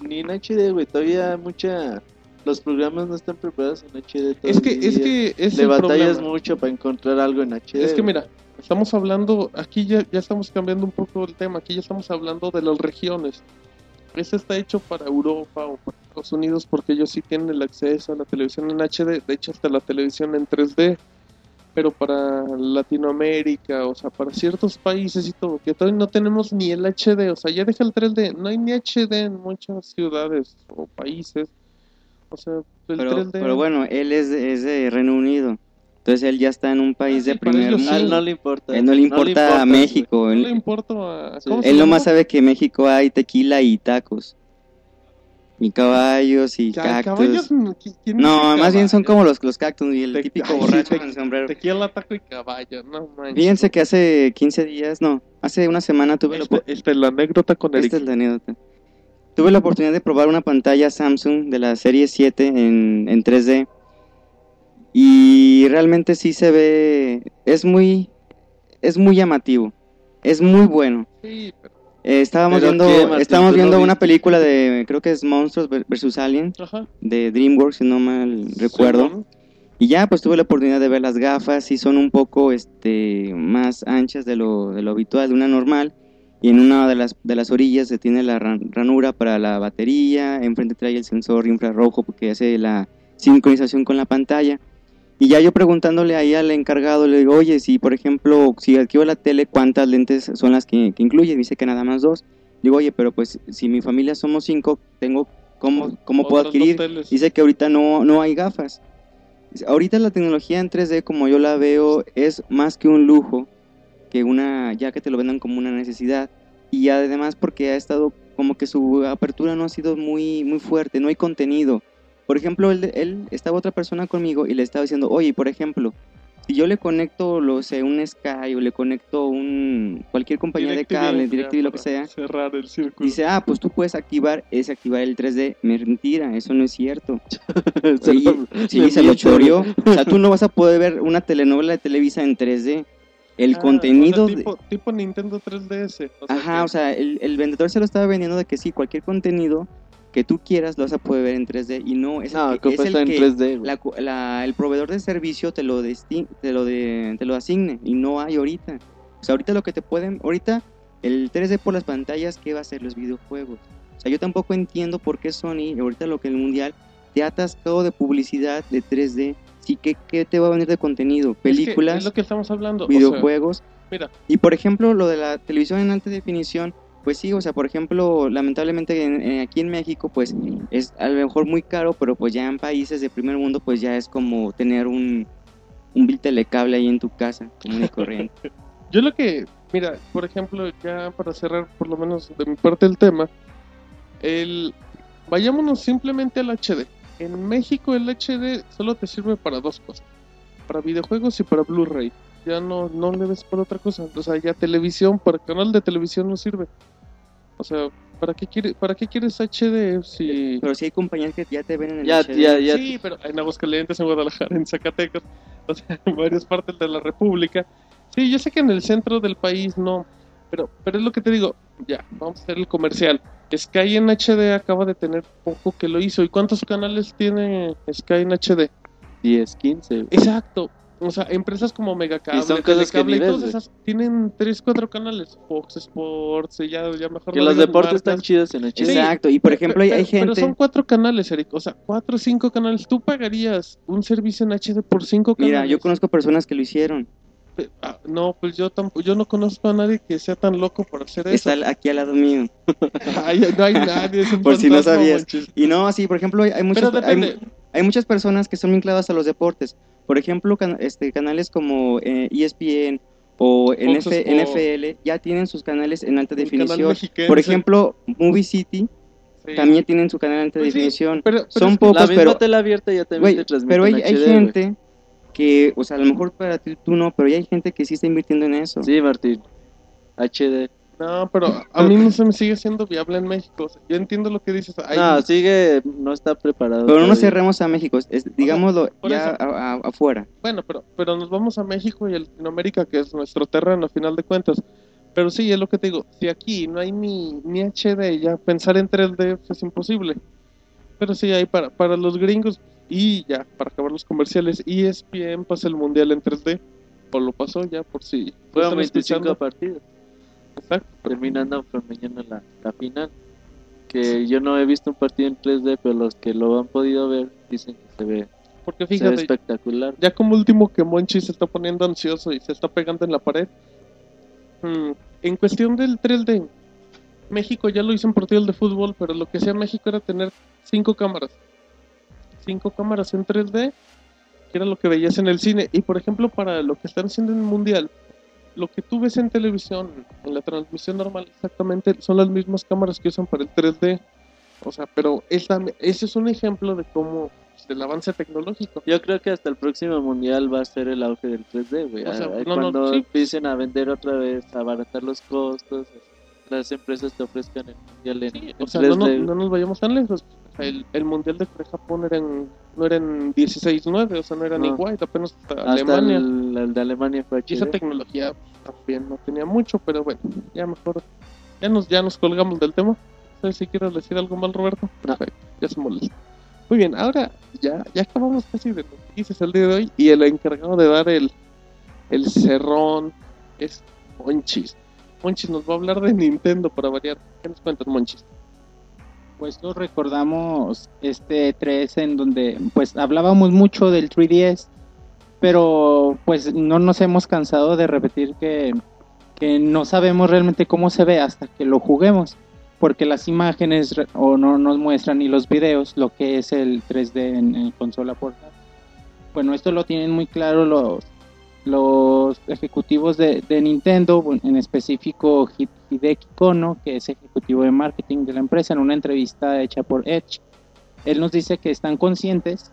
ni en HD, güey, todavía mucha... Los programas no están preparados en HD Es que, es todavía. que es Le batallas problema. mucho para encontrar algo en HD. Es que mira, estamos hablando, aquí ya, ya estamos cambiando un poco el tema, aquí ya estamos hablando de las regiones. Este está hecho para Europa o para Estados Unidos porque ellos sí tienen el acceso a la televisión en HD, de hecho hasta la televisión en 3D, pero para Latinoamérica, o sea, para ciertos países y todo, que todavía no tenemos ni el HD, o sea, ya deja el 3D, no hay ni HD en muchas ciudades o países, o sea, el Pero, 3D... pero bueno, él es, de- es de Reino Unido. Entonces él ya está en un país Ah, de sí, para primer mundo. A él no le importa. Él no le importa a güey. México. no Él, le importa a... Sí. ¿cómo se él nomás sabe que en México hay tequila y tacos. Y caballos y Ca- cactus. caballos, ¿qui- quién No, más bien son como los, los cactus y el Te- típico borracho te- con sombrero. Tequila, taco y caballo, no manches. Fíjense que hace 15 días, no, hace una semana tuve la, Esta opor- esta es la anécdota con Eric. esta es la anécdota. Tuve la oportunidad de probar una pantalla Samsung de la serie 7 en, en 3D. Y realmente sí se ve, es muy, es muy llamativo, es muy bueno. Sí, pero- Eh, estábamos ¿Pero viendo, qué, estábamos ¿Tú lo viendo una película de, creo que es Monstruos versus Alien, Ajá. de DreamWorks, si no mal recuerdo. Y ya, pues tuve la oportunidad de ver las gafas y son un poco este, más anchas de lo, de lo habitual, de una normal. Y en una de las, de las orillas se tiene la ran- ranura para la batería, enfrente trae el sensor infrarrojo porque hace la sincronización con la pantalla. Y ya yo preguntándole ahí al encargado, le digo, oye, si por ejemplo, si adquiero la tele, ¿cuántas lentes son las que, que incluye? Dice que nada más dos. Digo, oye, pero pues si mi familia somos cinco, tengo ¿cómo, cómo puedo adquirir? Dice que ahorita no, no hay gafas. Ahorita la tecnología en 3D, como yo la veo, es más que un lujo, que una, ya que te lo vendan como una necesidad. Y además porque ha estado como que su apertura no ha sido muy, muy fuerte, no hay contenido. Por ejemplo, él, él estaba otra persona conmigo y le estaba diciendo, oye, por ejemplo, si yo le conecto, lo sé, un Sky o le conecto un cualquier compañía de cable, DirecTV, lo que sea, Cerrar el círculo. dice, ah, pues tú puedes activar, es activar el 3D. Mentira, eso no es cierto. Se Sí, lo- Sí, le se lo choreó. O sea, tú no vas a poder ver una telenovela de Televisa en 3D. El Ah, contenido... o sea, tipo, tipo Nintendo 3DS. o sea Ajá, que- o sea, el, el vendedor se lo estaba vendiendo de que sí, cualquier contenido que tú quieras lo vas a poder ver en 3D y no es No, el que, es el en que 3D, güey. la la- el proveedor de servicio te lo, desti- te, lo de- te lo asigne y no hay ahorita. O sea, ahorita lo que te pueden, ahorita el 3D por las pantallas, ¿qué va a ser los videojuegos? O sea, yo tampoco entiendo por qué Sony, ahorita lo que el mundial, te ha atascado de publicidad de 3D. Sí, ¿qué, qué te va a venir de contenido? Es que Películas, Es lo que estamos hablando. o sea, videojuegos. mira. Y por ejemplo, lo de la televisión en alta definición, pues sí, o sea, por ejemplo, lamentablemente en- en- aquí en México, pues es a lo mejor muy caro, pero pues ya en países de primer mundo, pues ya es como tener un, un bill telecable ahí en tu casa, común y corriente. Yo lo que, mira, por ejemplo, ya para cerrar por lo menos de mi parte el tema, el vayámonos simplemente al HD. En México el HD solo te sirve para dos cosas, para videojuegos y para Blu-ray. Ya no, no le ves para otra cosa. O sea, ya televisión, para canal de televisión no sirve. O sea, ¿para qué, quiere, ¿para qué quieres HD si... Pero sí hay compañías que ya te ven en el Ya, HD. ya, ya. Sí, pero en Aguascalientes, en Guadalajara, en Zacatecas, o sea, en varias partes de la República. Sí, yo sé que en el centro del país no, pero, pero es lo que te digo, ya, vamos a hacer el comercial. Sky en HD acaba de tener poco que lo hizo. ¿Y cuántos canales tiene Sky en HD? 10, 15. güey. Exacto. O sea, empresas como Megacable, Y son cosas que y todas esas tienen 3, 4 canales. Fox Sports, y ya, ya mejor Que no los deportes están marcas. chidos en HD. Exacto, y por ejemplo hay, hay Pero- Pero gente... son cuatro canales, Eric. O sea, cuatro o cinco canales. ¿Tú pagarías un servicio en HD por cinco canales? Mira, yo conozco personas que lo hicieron. Ah, no, pues yo tampoco, yo no conozco a nadie que sea tan loco por hacer eso. Está aquí al lado mío. Ay, no hay nadie. es un Por si no sabías. manches. Y no, sí, por ejemplo, hay, hay muchas... Hay- hay muchas personas que son vinculadas a los deportes. Por ejemplo, can- este, canales como eh, ESPN o Fox NF Sport. NFL ya tienen sus canales en alta El definición. Por ejemplo, Movie City sí. también tienen su canal en alta Pues sí, definición. pero- pero Son pocos, La misma pero, tela abierta ya también güey, te transmite pero hay, en hay HD, güey. gente que, o sea, a lo mejor para ti tú no, pero ya hay gente que sí está invirtiendo en eso. Sí, Martín. HD. No, pero a mí no se me sigue siendo viable en México. O sea, yo entiendo lo que dices. Hay- No, sigue, no está preparado. Pero no todavía. cerremos a México, es- digámoslo ya a- a- afuera. Bueno, pero, pero nos vamos a México y a Latinoamérica, que es nuestro terreno a final de cuentas. Pero sí, es lo que te digo. Si aquí no hay ni, ni HD, ya pensar en 3D pues, es imposible. Pero sí, hay para, para los gringos y ya, para acabar los comerciales, ESPN pasa el mundial en 3D. O lo pasó ya, por si. Fueron están 25 escuchando. partidos, Terminando con mañana la, la final. Que yo no he visto un partido en 3D, pero los que lo han podido ver dicen que se ve, Porque se ve fíjate, espectacular. ya como último que Monchi se está poniendo ansioso y se está pegando en la pared. mm, en cuestión del 3D, México ya lo hizo en partidos de fútbol, pero lo que hacía México era tener cinco cámaras. Cinco cámaras en 3D, que era lo que veías en el cine. Y por ejemplo, para lo que están haciendo en el Mundial, lo que tú ves en televisión, en la transmisión normal, exactamente son las mismas cámaras que usan para el 3D. O sea, pero esa- ese es un ejemplo de cómo del avance tecnológico. Yo creo que hasta el próximo mundial va a ser el auge del 3D, güey. O sea, no, no, Cuando sí. empiecen a vender otra vez, a abaratar los costos, las empresas te ofrezcan el mundial en, Sí, en o sea, no, 3D. no- no nos vayamos tan lejos. El, el mundial de Corea-Japón era en, no era en 16-9, o sea, no era ni No. white, apenas hasta, Hasta Alemania. el, el de Alemania fue Y esa tecnología también no tenía mucho, pero bueno, ya mejor. Ya nos, ya nos colgamos del tema. No sé si quieres decir algo mal, Roberto. No. Perfecto, ya se molesta. Muy bien, ahora ya, ya acabamos casi de noticias el día de hoy. Y el encargado de dar el, el cerrón es Monchis. Monchis nos va a hablar de Nintendo para variar. ¿Qué nos cuentas, Monchis? Pues lo recordamos este 3 en donde pues hablábamos mucho del 3DS, pero pues no nos hemos cansado de repetir que, que no sabemos realmente cómo se ve hasta que lo juguemos, porque las imágenes o no nos muestran ni los videos lo que es el 3D en, en consola portátil. Bueno, esto lo tienen muy claro los los ejecutivos de, de Nintendo, en específico Hi- Hideki Kono, que es ejecutivo de marketing de la empresa, en una entrevista hecha por Edge, él nos dice que están conscientes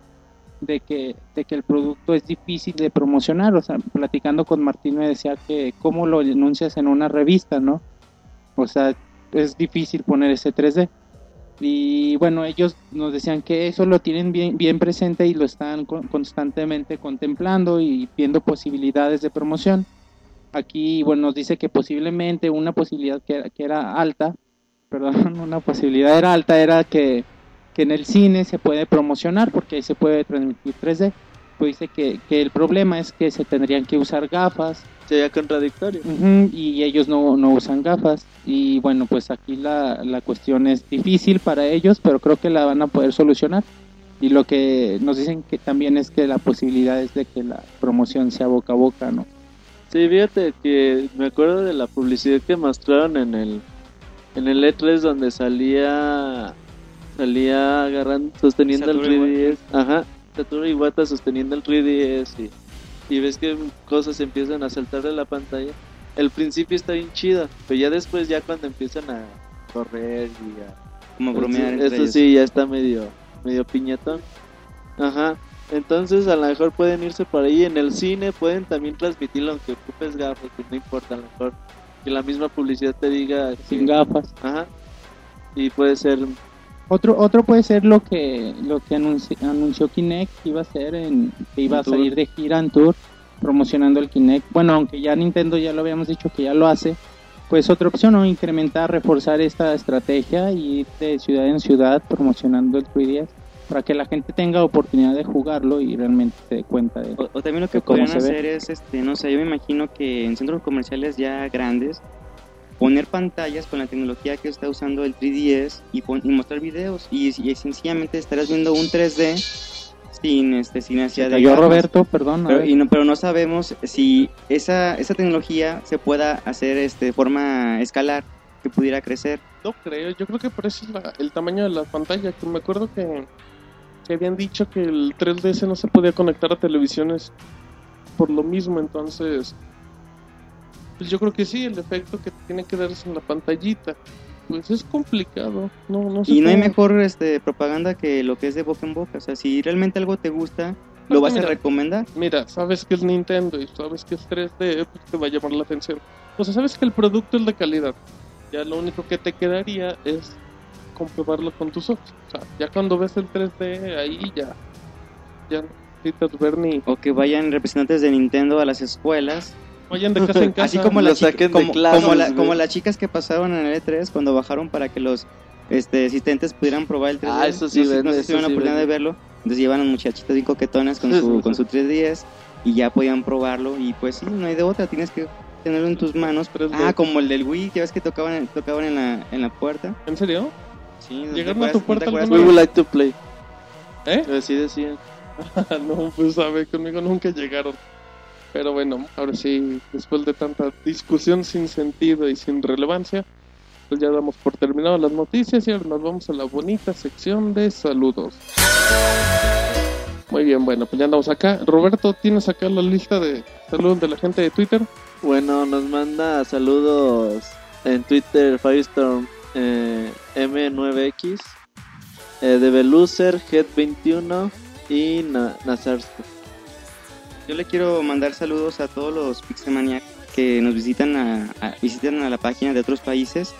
de que, de que el producto es difícil de promocionar, o sea, platicando con Martín me decía que cómo lo anuncias en una revista, ¿no? O sea, es difícil poner ese 3D. Y bueno, ellos nos decían que eso lo tienen bien, bien presente y lo están con- constantemente contemplando y viendo posibilidades de promoción. Aquí, bueno, nos dice que posiblemente una posibilidad que que era alta, perdón, una posibilidad era alta, era que, que en el cine se puede promocionar porque ahí se puede transmitir 3D. Pues dice que, que el problema es que se tendrían que usar gafas Sería contradictorio. Y ellos no, no usan gafas. Y bueno, pues aquí la, la cuestión es difícil para ellos, pero creo que la van a poder solucionar. Y lo que nos dicen que también es que la posibilidad es de que la promoción sea boca a boca, ¿no? Sí, fíjate que me acuerdo de la publicidad que mostraron en el en el E3 donde salía salía agarrando sosteniendo el 3DS, ajá, Satoru Iwata sosteniendo el 3DS y, y ves que cosas empiezan a saltar de la pantalla. El principio está bien chido, pero ya después ya cuando empiezan a correr y a Como bromear entre eso ellos. sí ya está medio medio piñatón. Ajá. Entonces a lo mejor pueden irse por ahí en el cine, pueden también transmitirlo aunque ocupes gafas, que no importa, a lo mejor que la misma publicidad te diga Sin que- gafas. Ajá. Y puede ser Otro, otro puede ser lo que lo que anunci- anunció Kinect que iba a ser en que iba a tour. salir de gira en tour promocionando el Kinect. Bueno, aunque ya Nintendo ya lo habíamos dicho que ya lo hace, pues otra opción no incrementar, reforzar esta estrategia y ir de ciudad en ciudad promocionando el 3DS para que la gente tenga oportunidad de jugarlo y realmente se dé cuenta de O, o también lo que podrían se ve. hacer es, este, no sé, yo me imagino que en centros comerciales ya grandes, poner pantallas con la tecnología que está usando el 3DS y, pon- y mostrar videos y, y sencillamente estarás viendo un 3D sin, este, sin necesidad de cayó gafas. Roberto, perdón. Pero, y no, pero no sabemos si esa, esa tecnología se pueda hacer este, de forma escalar, que pudiera crecer. No creo, yo creo que por eso es la- el tamaño de la pantalla, que me acuerdo que, que habían dicho que el 3DS no se podía conectar a televisiones por lo mismo, entonces pues yo creo que sí, el efecto que tiene que darse en la pantallita, pues es complicado, no, no sé Y no hay mejor este, propaganda que lo que es de boca en boca. O sea, si realmente algo te gusta, lo vas a recomendar. Mira, sabes que es Nintendo y sabes que es 3D, pues te va a llamar la atención. O sea, sabes que el producto es de calidad. Ya lo único que te quedaría es comprobarlo con tus ojos. O sea, ya cuando ves el 3D ahí ya, ya no necesitas ver ni O que vayan representantes de Nintendo a las escuelas. Vayan de casa en casa. Así como, lo las chica- saquen de como, clases, como, la- como las chicas que pasaron en el E3 cuando bajaron para que los este, asistentes pudieran probar el 3D. Ah, eso sí no, sé- vende, no sé si tuvieron la oportunidad de verlo. Entonces llevan a muchachitas bien coquetonas con su, con su 3DS y ya podían probarlo. Y pues sí, no hay de otra, tienes que tenerlo en tus manos. 3D. Ah, como el del Wii, que ves que tocaban, tocaban en, la, en la puerta. ¿En serio? Sí, ¿no ¿Llegaron a tu no puerta acuerdas? We would like to play. ¿Eh? Así decían. no, pues ver, conmigo nunca llegaron. Pero bueno, ahora sí, después de tanta discusión sin sentido y sin relevancia, pues ya damos por terminado las noticias y ahora nos vamos a la bonita sección de saludos. Muy bien, bueno, pues ya andamos acá. Roberto, ¿tienes acá la lista de saludos de la gente de Twitter? Bueno, nos manda saludos en Twitter Firestorm eh, M9X, eh, de Beluser, Head21 y Na. Yo le quiero mandar saludos a todos los Pixelmaniacs que nos visitan a, a- visitan a la página de otros países,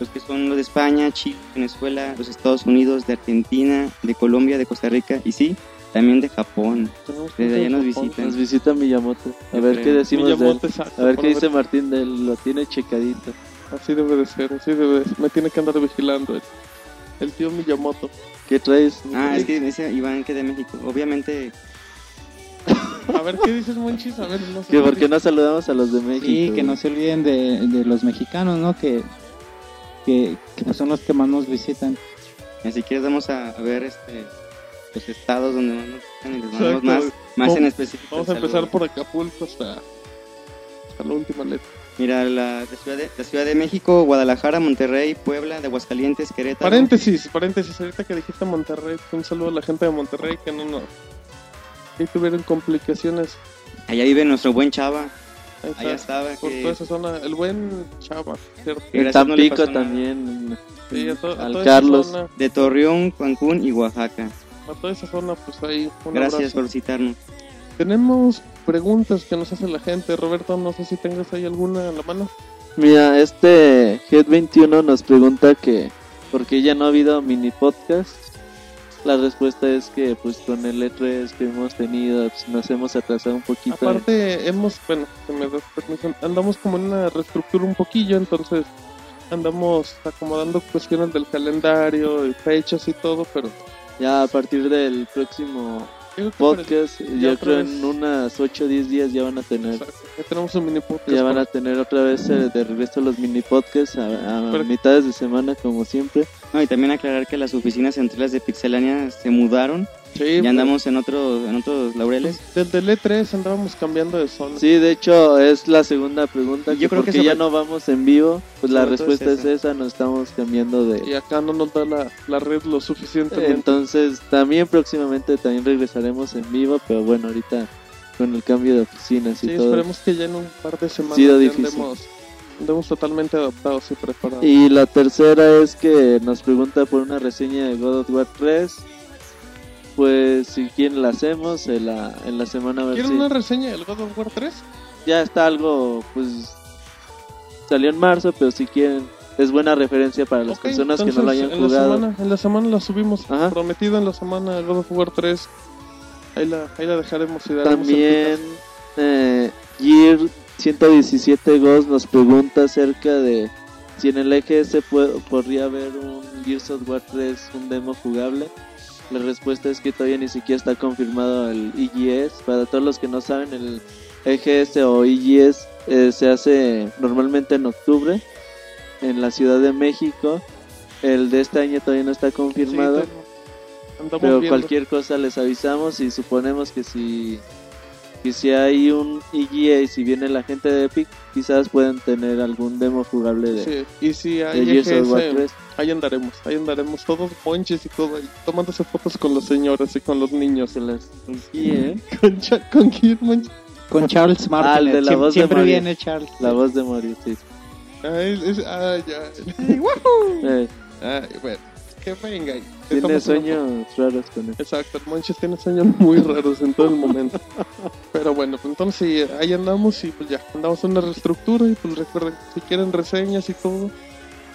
los que son los de España, Chile, Venezuela, los Estados Unidos, de Argentina, de Colombia, de Costa Rica y sí, también de Japón. Desde allá nos Japón. visitan. Nos visita Miyamoto. A ver qué decimos de él. Miyamoto, exacto, A ver qué dice Martín de él. Lo tiene checadito. Así debe de ser, así debe de ser. Me tiene que andar vigilando el, el tío Miyamoto. ¿Qué traes? Ah, es que dice Iván que de México. Obviamente, A ver, ¿qué dices, Monchis? A ver, no sé. Que por qué no saludamos a los de México. Sí, que no se olviden de, de los mexicanos, ¿no? Que, que, que son los que más nos visitan. si quieres vamos a, a ver este los estados donde más nos visitan y les mandamos más, más en específico. Vamos a empezar por Acapulco hasta, hasta la última letra. Mira, la, la ciudad de, la Ciudad de México, Guadalajara, Monterrey, Puebla, de Aguascalientes, Querétaro. Paréntesis, paréntesis. Ahorita que dijiste Monterrey, un saludo a la gente de Monterrey que no nos. Que tuvieron complicaciones. Allá vive nuestro buen Chava. Ahí. Allá estaba. Por que- toda esa zona. El buen Chava, ¿cierto? no le Tampico nada. también. Sí, a, to- a al Carlos. zona. De Torreón, Cancún y Oaxaca. A toda esa zona, pues ahí. Un Gracias abrazo. por visitarnos. Tenemos preguntas que nos hace la gente. Roberto, no sé si tengas ahí alguna en la mano. Mira, este Head21 nos pregunta que por qué ya no ha habido mini podcast. La respuesta es que pues con el E3 que hemos tenido pues, nos hemos atrasado un poquito. Aparte, hemos, bueno, si me das permiso, andamos como en una reestructura un poquillo, entonces andamos acomodando cuestiones del calendario y fechas y todo, pero Ya a partir del próximo el- podcast, ya yo creo vez. en unas 8 o 10 días ya van a tener Exacto, ya tenemos un mini podcast. ya van a tener otra vez eh, de regreso los mini podcasts a, a Pero- mitades de semana como siempre. No, y también aclarar que las oficinas centrales de Pixelania se mudaron. Sí, pues, Ya andamos en, otro, en otros laureles. Desde el E3 andábamos cambiando de zona. Sí, de hecho es la segunda pregunta. Yo que creo que porque ya sobre- no vamos en vivo, pues la todo es respuesta es esa. esa, nos estamos cambiando de... Y acá no nos da la, la red lo suficientemente. Entonces también próximamente también regresaremos en vivo, pero bueno, ahorita con el cambio de oficinas y sí, todo. esperemos que ya en un par de semanas Sido ya difícil. andemos, andemos totalmente adaptados y preparados. Y la tercera es que nos pregunta por una reseña de God of War 3. Pues si quieren la hacemos en la, en la semana a ver ¿Quieren si- una reseña del God of War 3? ya está algo, pues salió en marzo, pero si quieren es buena referencia para las personas que no lo hayan en La jugado. semana, en la semana la subimos. Ajá. Prometido en la semana God of War 3. Ahí la, ahí la dejaremos y daremos También eh, Gear 117 Ghost nos pregunta acerca de si en el EGS podría haber un Gears of War 3, un demo jugable. La respuesta es que todavía ni siquiera está confirmado el EGS. Para todos los que no saben, el EGS o EGS eh, se hace normalmente en octubre en la Ciudad de México. El de este año todavía no está confirmado. Sí, Pero viendo. cualquier cosa les avisamos y suponemos que si, que si hay un EGA y si viene la gente de Epic, quizás pueden tener algún demo jugable de, Sí, Y si de hay Gears of War EGS, 3. ahí andaremos. Ahí andaremos todos ponches y todo. ahí, tomándose fotos con las señoras y con los niños. Se las- sí, ¿eh? Con, Cha- con Kidman. Con Charles Martin. Ah, el de la Siem- voz de siempre Mario. viene Charles. La voz de Mario, sí. Ay, es- ah, ya. Eh, Ay, bueno. Tiene sueños raros con él. Exacto, el Monchis tiene sueños muy raros en todo el momento. Pero bueno, pues entonces ahí andamos y pues ya, andamos en una reestructura y pues recuerden, si quieren reseñas y todo,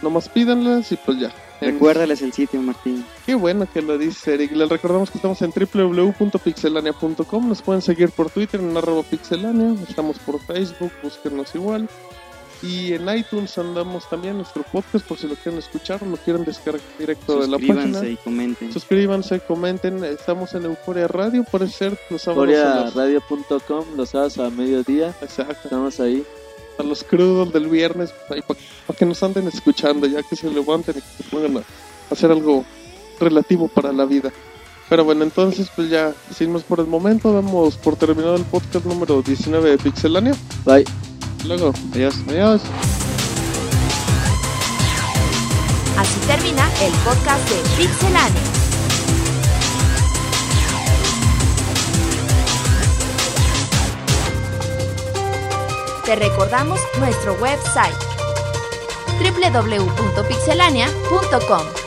nomás pídanlas y pues ya. Recuérdales el sitio, Martín. Qué bueno que lo dice Eric. Les recordamos que estamos en www.pixelania.com. Nos pueden seguir por Twitter en arroba pixelania. Estamos por Facebook, búsquenos igual. Y en iTunes andamos también nuestro podcast por si lo quieren escuchar o lo quieren descargar directo de la Suscríbanse página. y comenten. Suscríbanse, comenten. Estamos en Euforia Radio, puede ser los sábados. a los- sábados a mediodía. Exacto. Estamos ahí. A los crudos del viernes, para que nos anden escuchando, ya que se levanten y que se pongan a hacer algo relativo para la vida. Pero bueno, entonces, pues ya, sin más por el momento, damos por terminado el podcast número 19 de Pixelania. Bye. Luego, Adiós. Adiós. Así termina el podcast de Pixelania. Te recordamos nuestro website www.pixelania.com.